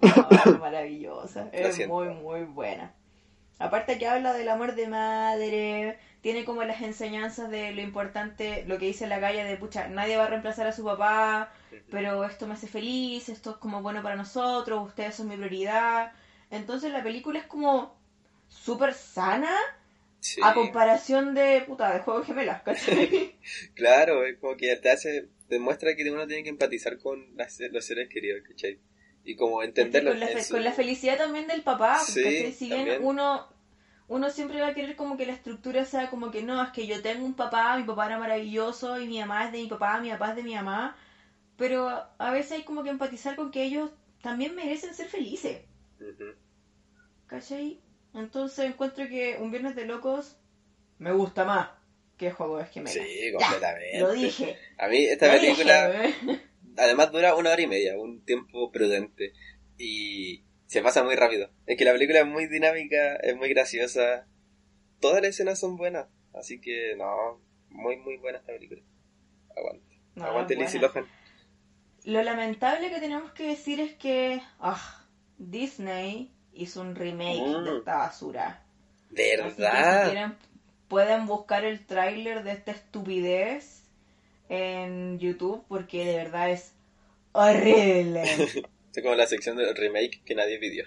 No, maravillosa, Lo es muy, muy buena. Aparte que habla del amor de madre, tiene como las enseñanzas de lo importante, lo que dice la calle de, pucha, nadie va a reemplazar a su papá, pero esto me hace feliz, esto es como bueno para nosotros, ustedes son mi prioridad. Entonces la película es como súper sana Sí, a comparación de, puta, de Juegos Gemelas, ¿cachai? claro, es como que te hace, te muestra que uno tiene que empatizar con las- los seres queridos, ¿cachai? Y como entenderlo. con, la en fe- su- con la felicidad también del papá, Sí, ¿cachai? Si bien también. uno, uno siempre va a querer como que la estructura sea como que no, es que yo tengo un papá, mi papá era maravilloso y mi mamá es de mi papá, mi papá es de mi mamá, pero a veces hay como que empatizar con que ellos también merecen ser felices. Ujú. ¿Cachai? Entonces encuentro que un Viernes de Locos me gusta más que Juego de Gemelas. Sí, Ya, completamente. lo dije. A mí esta Lo película dije, bebé. Además dura una hora y media, un tiempo prudente. Y se pasa muy rápido. Es que la película es muy dinámica, es muy graciosa. Todas las escenas son buenas. Así que no, muy muy buena esta película. Aguante. No, Aguante Lindsay. Lohan. Lo lamentable que tenemos que decir es que ah, Disney hizo un remake Mm. de esta basura. Así que si ¿Verdad? quieren, pueden buscar el tráiler de esta estupidez en YouTube porque de verdad es horrible. Es como la sección de remake que nadie pidió.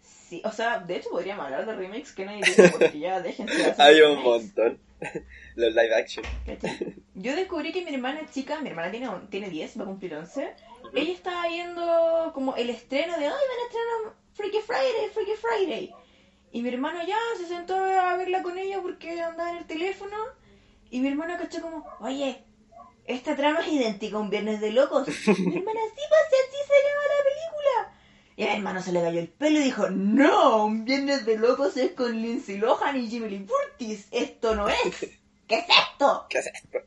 Sí, o sea, de hecho podríamos hablar de remakes que nadie dice porque ya déjense Hay un remakes, montón. Los live action. ¿cachai? Yo descubrí que mi hermana chica, mi hermana tiene, tiene 10, va a cumplir 11, ella estaba viendo como el estreno de, ay, van a estrenar Freaky Friday, Freaky Friday. Y mi hermano ya se sentó a verla con ella porque andaba en el teléfono. Y mi hermano cachó como, oye, esta trama es idéntica a un Viernes de Locos. Mi hermana, sí, pues así se llama la película. Y a mi hermano se le cayó el pelo y dijo, no, un Viernes de Locos es con Lindsay Lohan y Jimmy Lee Curtis. Esto no es. ¿Qué es esto? ¿Qué es esto?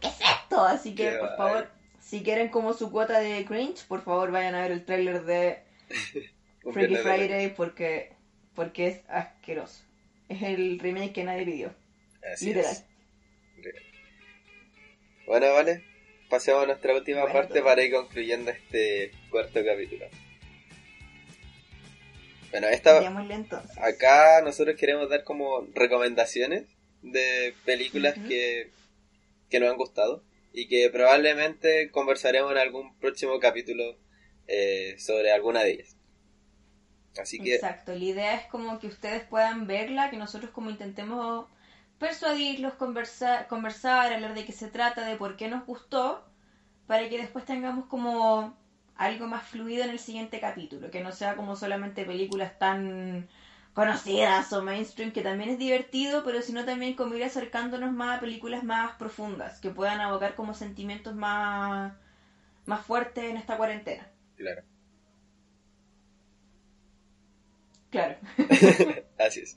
¿Qué es esto? Así que, Qué por favor, si quieren como su cuota de cringe, por favor vayan a ver el tráiler de Freaky Friday porque, porque es asqueroso. Es el remake que nadie pidió. Así Literal. es. Bueno, vale. Pasemos a nuestra última Bueno, parte para ir concluyendo este cuarto capítulo. Bueno, esta, entonces. acá nosotros queremos dar como recomendaciones de películas que, que nos han gustado y que probablemente conversaremos en algún próximo capítulo eh, sobre alguna de ellas. Así que Exacto, la idea es como que ustedes puedan verla, que nosotros como intentemos persuadirlos, conversar, conversar, hablar de qué se trata, de por qué nos gustó, para que después tengamos como algo más fluido en el siguiente capítulo, que no sea como solamente películas tan conocidas o mainstream, que también es divertido, pero sino también como ir acercándonos más a películas más profundas, que puedan abocar como sentimientos más, más fuertes en esta cuarentena. claro, Claro. así es.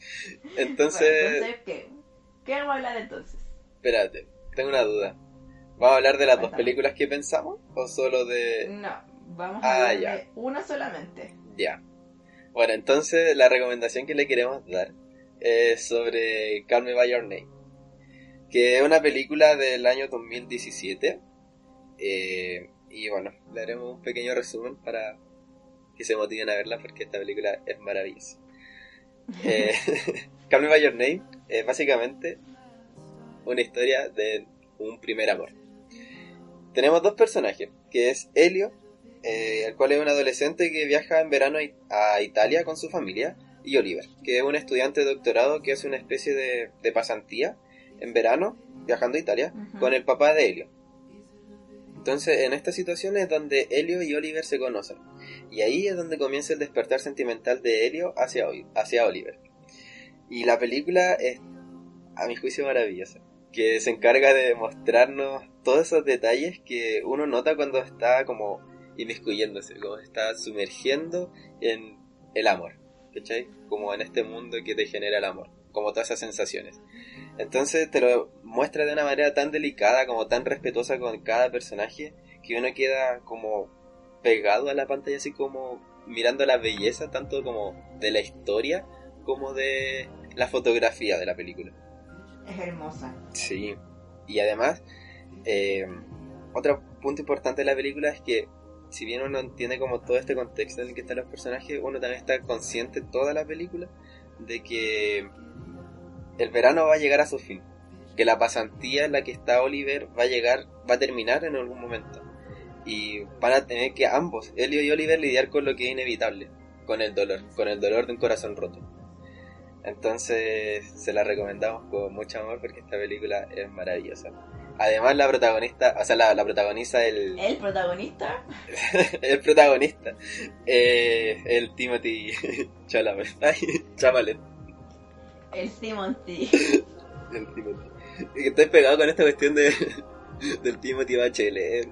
Bueno, Entonces, entonces, ¿qué? ¿Qué vamos a hablar entonces? espérate, tengo una duda. ¿Vamos a hablar de las dos películas que pensamos o solo de No, vamos Ah, a hablar ya. de una solamente. Ya. Bueno, entonces la recomendación que le queremos dar es sobre Call Me By Your Name, que es una película del año 2017. eh, y bueno, le haremos un pequeño resumen para que se motiven a verla porque esta película es maravillosa. Eh, Call Me By Your Name es básicamente una historia de un primer amor. Tenemos dos personajes, que es Helio, eh, el cual es un adolescente que viaja en verano a It- a Italia con su familia, y Oliver, que es un estudiante de doctorado que hace una especie de, de pasantía en verano, viajando a Italia, con el papá de Helio. Entonces, en esta situación es donde Helio y Oliver se conocen. Y ahí es donde comienza el despertar sentimental de Helio hacia, hacia Oliver. Y la película es, a mi juicio, maravillosa. Que se encarga de mostrarnos todos esos detalles que uno nota cuando está como inmiscuyéndose, como está sumergiendo en el amor. ¿Cachai? Como en este mundo que te genera el amor. Como todas esas sensaciones. Entonces te lo muestra de una manera tan delicada, como tan respetuosa con cada personaje, que uno queda como pegado a la pantalla, así como mirando la belleza, tanto como de la historia, como de la fotografía de la película. Es hermosa. Sí. Y además, eh, otro punto importante de la película es que si bien uno entiende como todo este contexto en el que están los personajes, uno también está consciente toda la película de que el verano va a llegar a su fin. Que la pasantía en la que está Oliver va a llegar, va a terminar en algún momento. Y van a tener que ambos, Elio y Oliver, lidiar con lo que es inevitable, con el dolor, con el dolor de un corazón roto. Entonces se la recomendamos con mucho amor porque esta película es maravillosa. Además la protagonista, o sea, la, la protagoniza el, El protagonista, el protagonista, eh, el Timothy Chalamet. El Timothy. El Timothy. Estoy pegado con esta cuestión de, del Timothy Bachelet.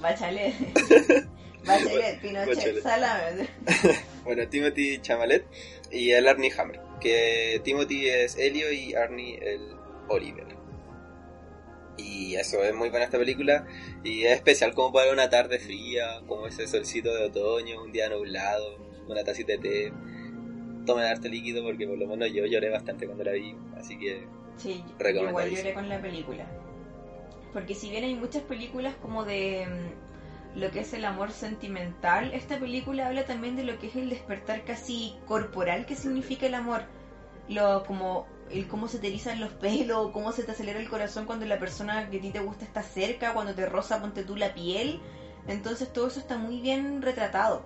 Bachelet. Bachelet, Pinochet, Bachelet. Salame. Bueno, Timothy Chamalet y el Arnie Hammer. Que Timothy es Helio y Arnie el Oliver. Y eso, es muy buena esta película. Y es especial como para una tarde fría, como ese solcito de otoño, un día nublado, una tacita de té. Tomen harto líquido porque por lo menos yo lloré bastante cuando la vi. Así que Sí, igual lloré con la película. Porque si bien hay muchas películas como de mm, lo que es el amor sentimental, esta película habla también de lo que es el despertar casi corporal que significa el amor. Lo como el cómo se te erizan los pelos, cómo se te acelera el corazón cuando la persona que a ti te gusta está cerca, cuando te roza ponte tú la piel. Entonces todo eso está muy bien retratado.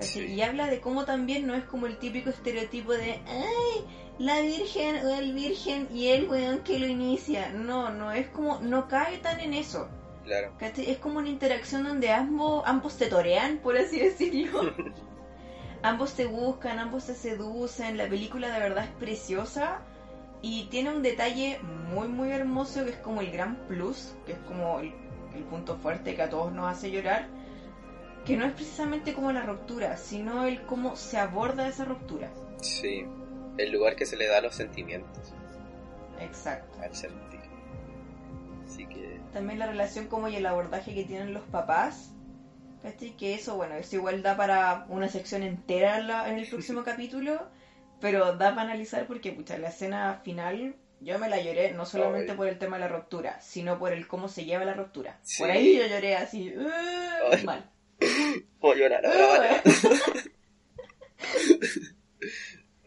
Sí. Y habla de cómo también no es como el típico estereotipo de ¡ay! La virgen o el virgen y el weón que lo inicia. No, no es como, no cae tan en eso. claro. Es como una interacción donde ambos, ambos te torean, por así decirlo. ambos te buscan, ambos te seducen. La película de verdad es preciosa y tiene un detalle muy, muy hermoso que es como el gran plus, que es como el, el punto fuerte que a todos nos hace llorar. Que no es precisamente como la ruptura, sino el cómo se aborda esa ruptura. Sí. El lugar que se le da a los sentimientos Exacto. al sentir. Así que También la relación como y el abordaje que tienen los papás. ¿Cachai? Que eso, bueno, eso igual da para una sección entera en, la- en el próximo capítulo. Pero da para analizar porque, pucha, la escena final yo me la lloré no solamente Ay. por el tema de la ruptura, sino por el cómo se lleva la ruptura. Sí. Por ahí yo lloré así, "Uh", mal. Puedo llorar ahora.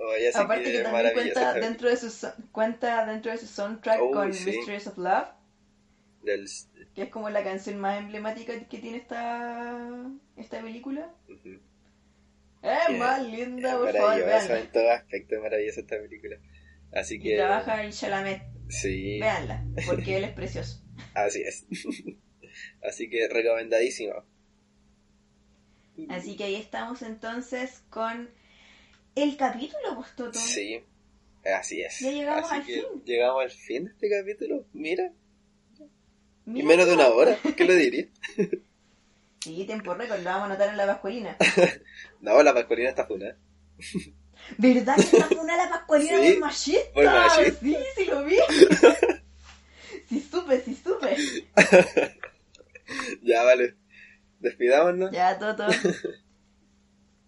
Oye, así Aparte que que también cuenta dentro de su cuenta dentro de su soundtrack Oh, con sí. Mysteries of Love, del... que es como la canción más emblemática que tiene esta esta película. Es más linda, por favor, veanla. en todo aspecto maravillosa esta película. Así Y que... trabaja el Chalamet, Sí, véanla, porque él es precioso. así es. así que recomendadísimo. Así que ahí estamos entonces con el capítulo, pues Toto. Sí, así es. Ya llegamos así al que fin. llegamos al fin de este capítulo. Mira, y menos de una hora. ¿Qué lo diría? Sí, tiempo récord, lo vamos a anotar en la pascualina. No, la pascualina está funada. ¿Verdad que está una la pascualina Sí, por machista? por machista. Sí, sí lo vi. sí supe, sí supe. Ya, vale. Despidámonos. Ya, Toto.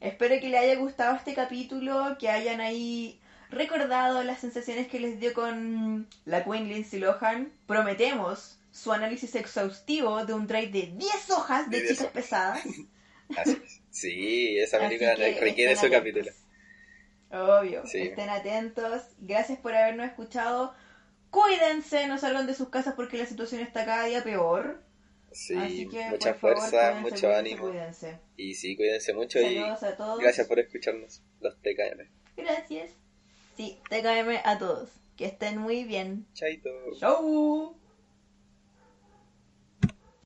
Espero que les haya gustado este capítulo, que hayan ahí recordado las sensaciones que les dio con la Queen Lindsay Lohan. Prometemos su análisis exhaustivo de un drive de 10 hojas de De 10 chicas hojas. pesadas. Así es. Sí, esa película que requiere su atentos. capítulo. Obvio, Sí. estén atentos. Gracias por habernos escuchado. Cuídense, no salgan de sus casas porque la situación está cada día peor. Sí, Así que, mucha por fuerza, mucho ánimo. Cuídense. Y sí, cuídense mucho Saludos a todos. y gracias por escucharnos, los TKM. Gracias. Sí, TKM a todos. Que estén muy bien. Chaito. Chau.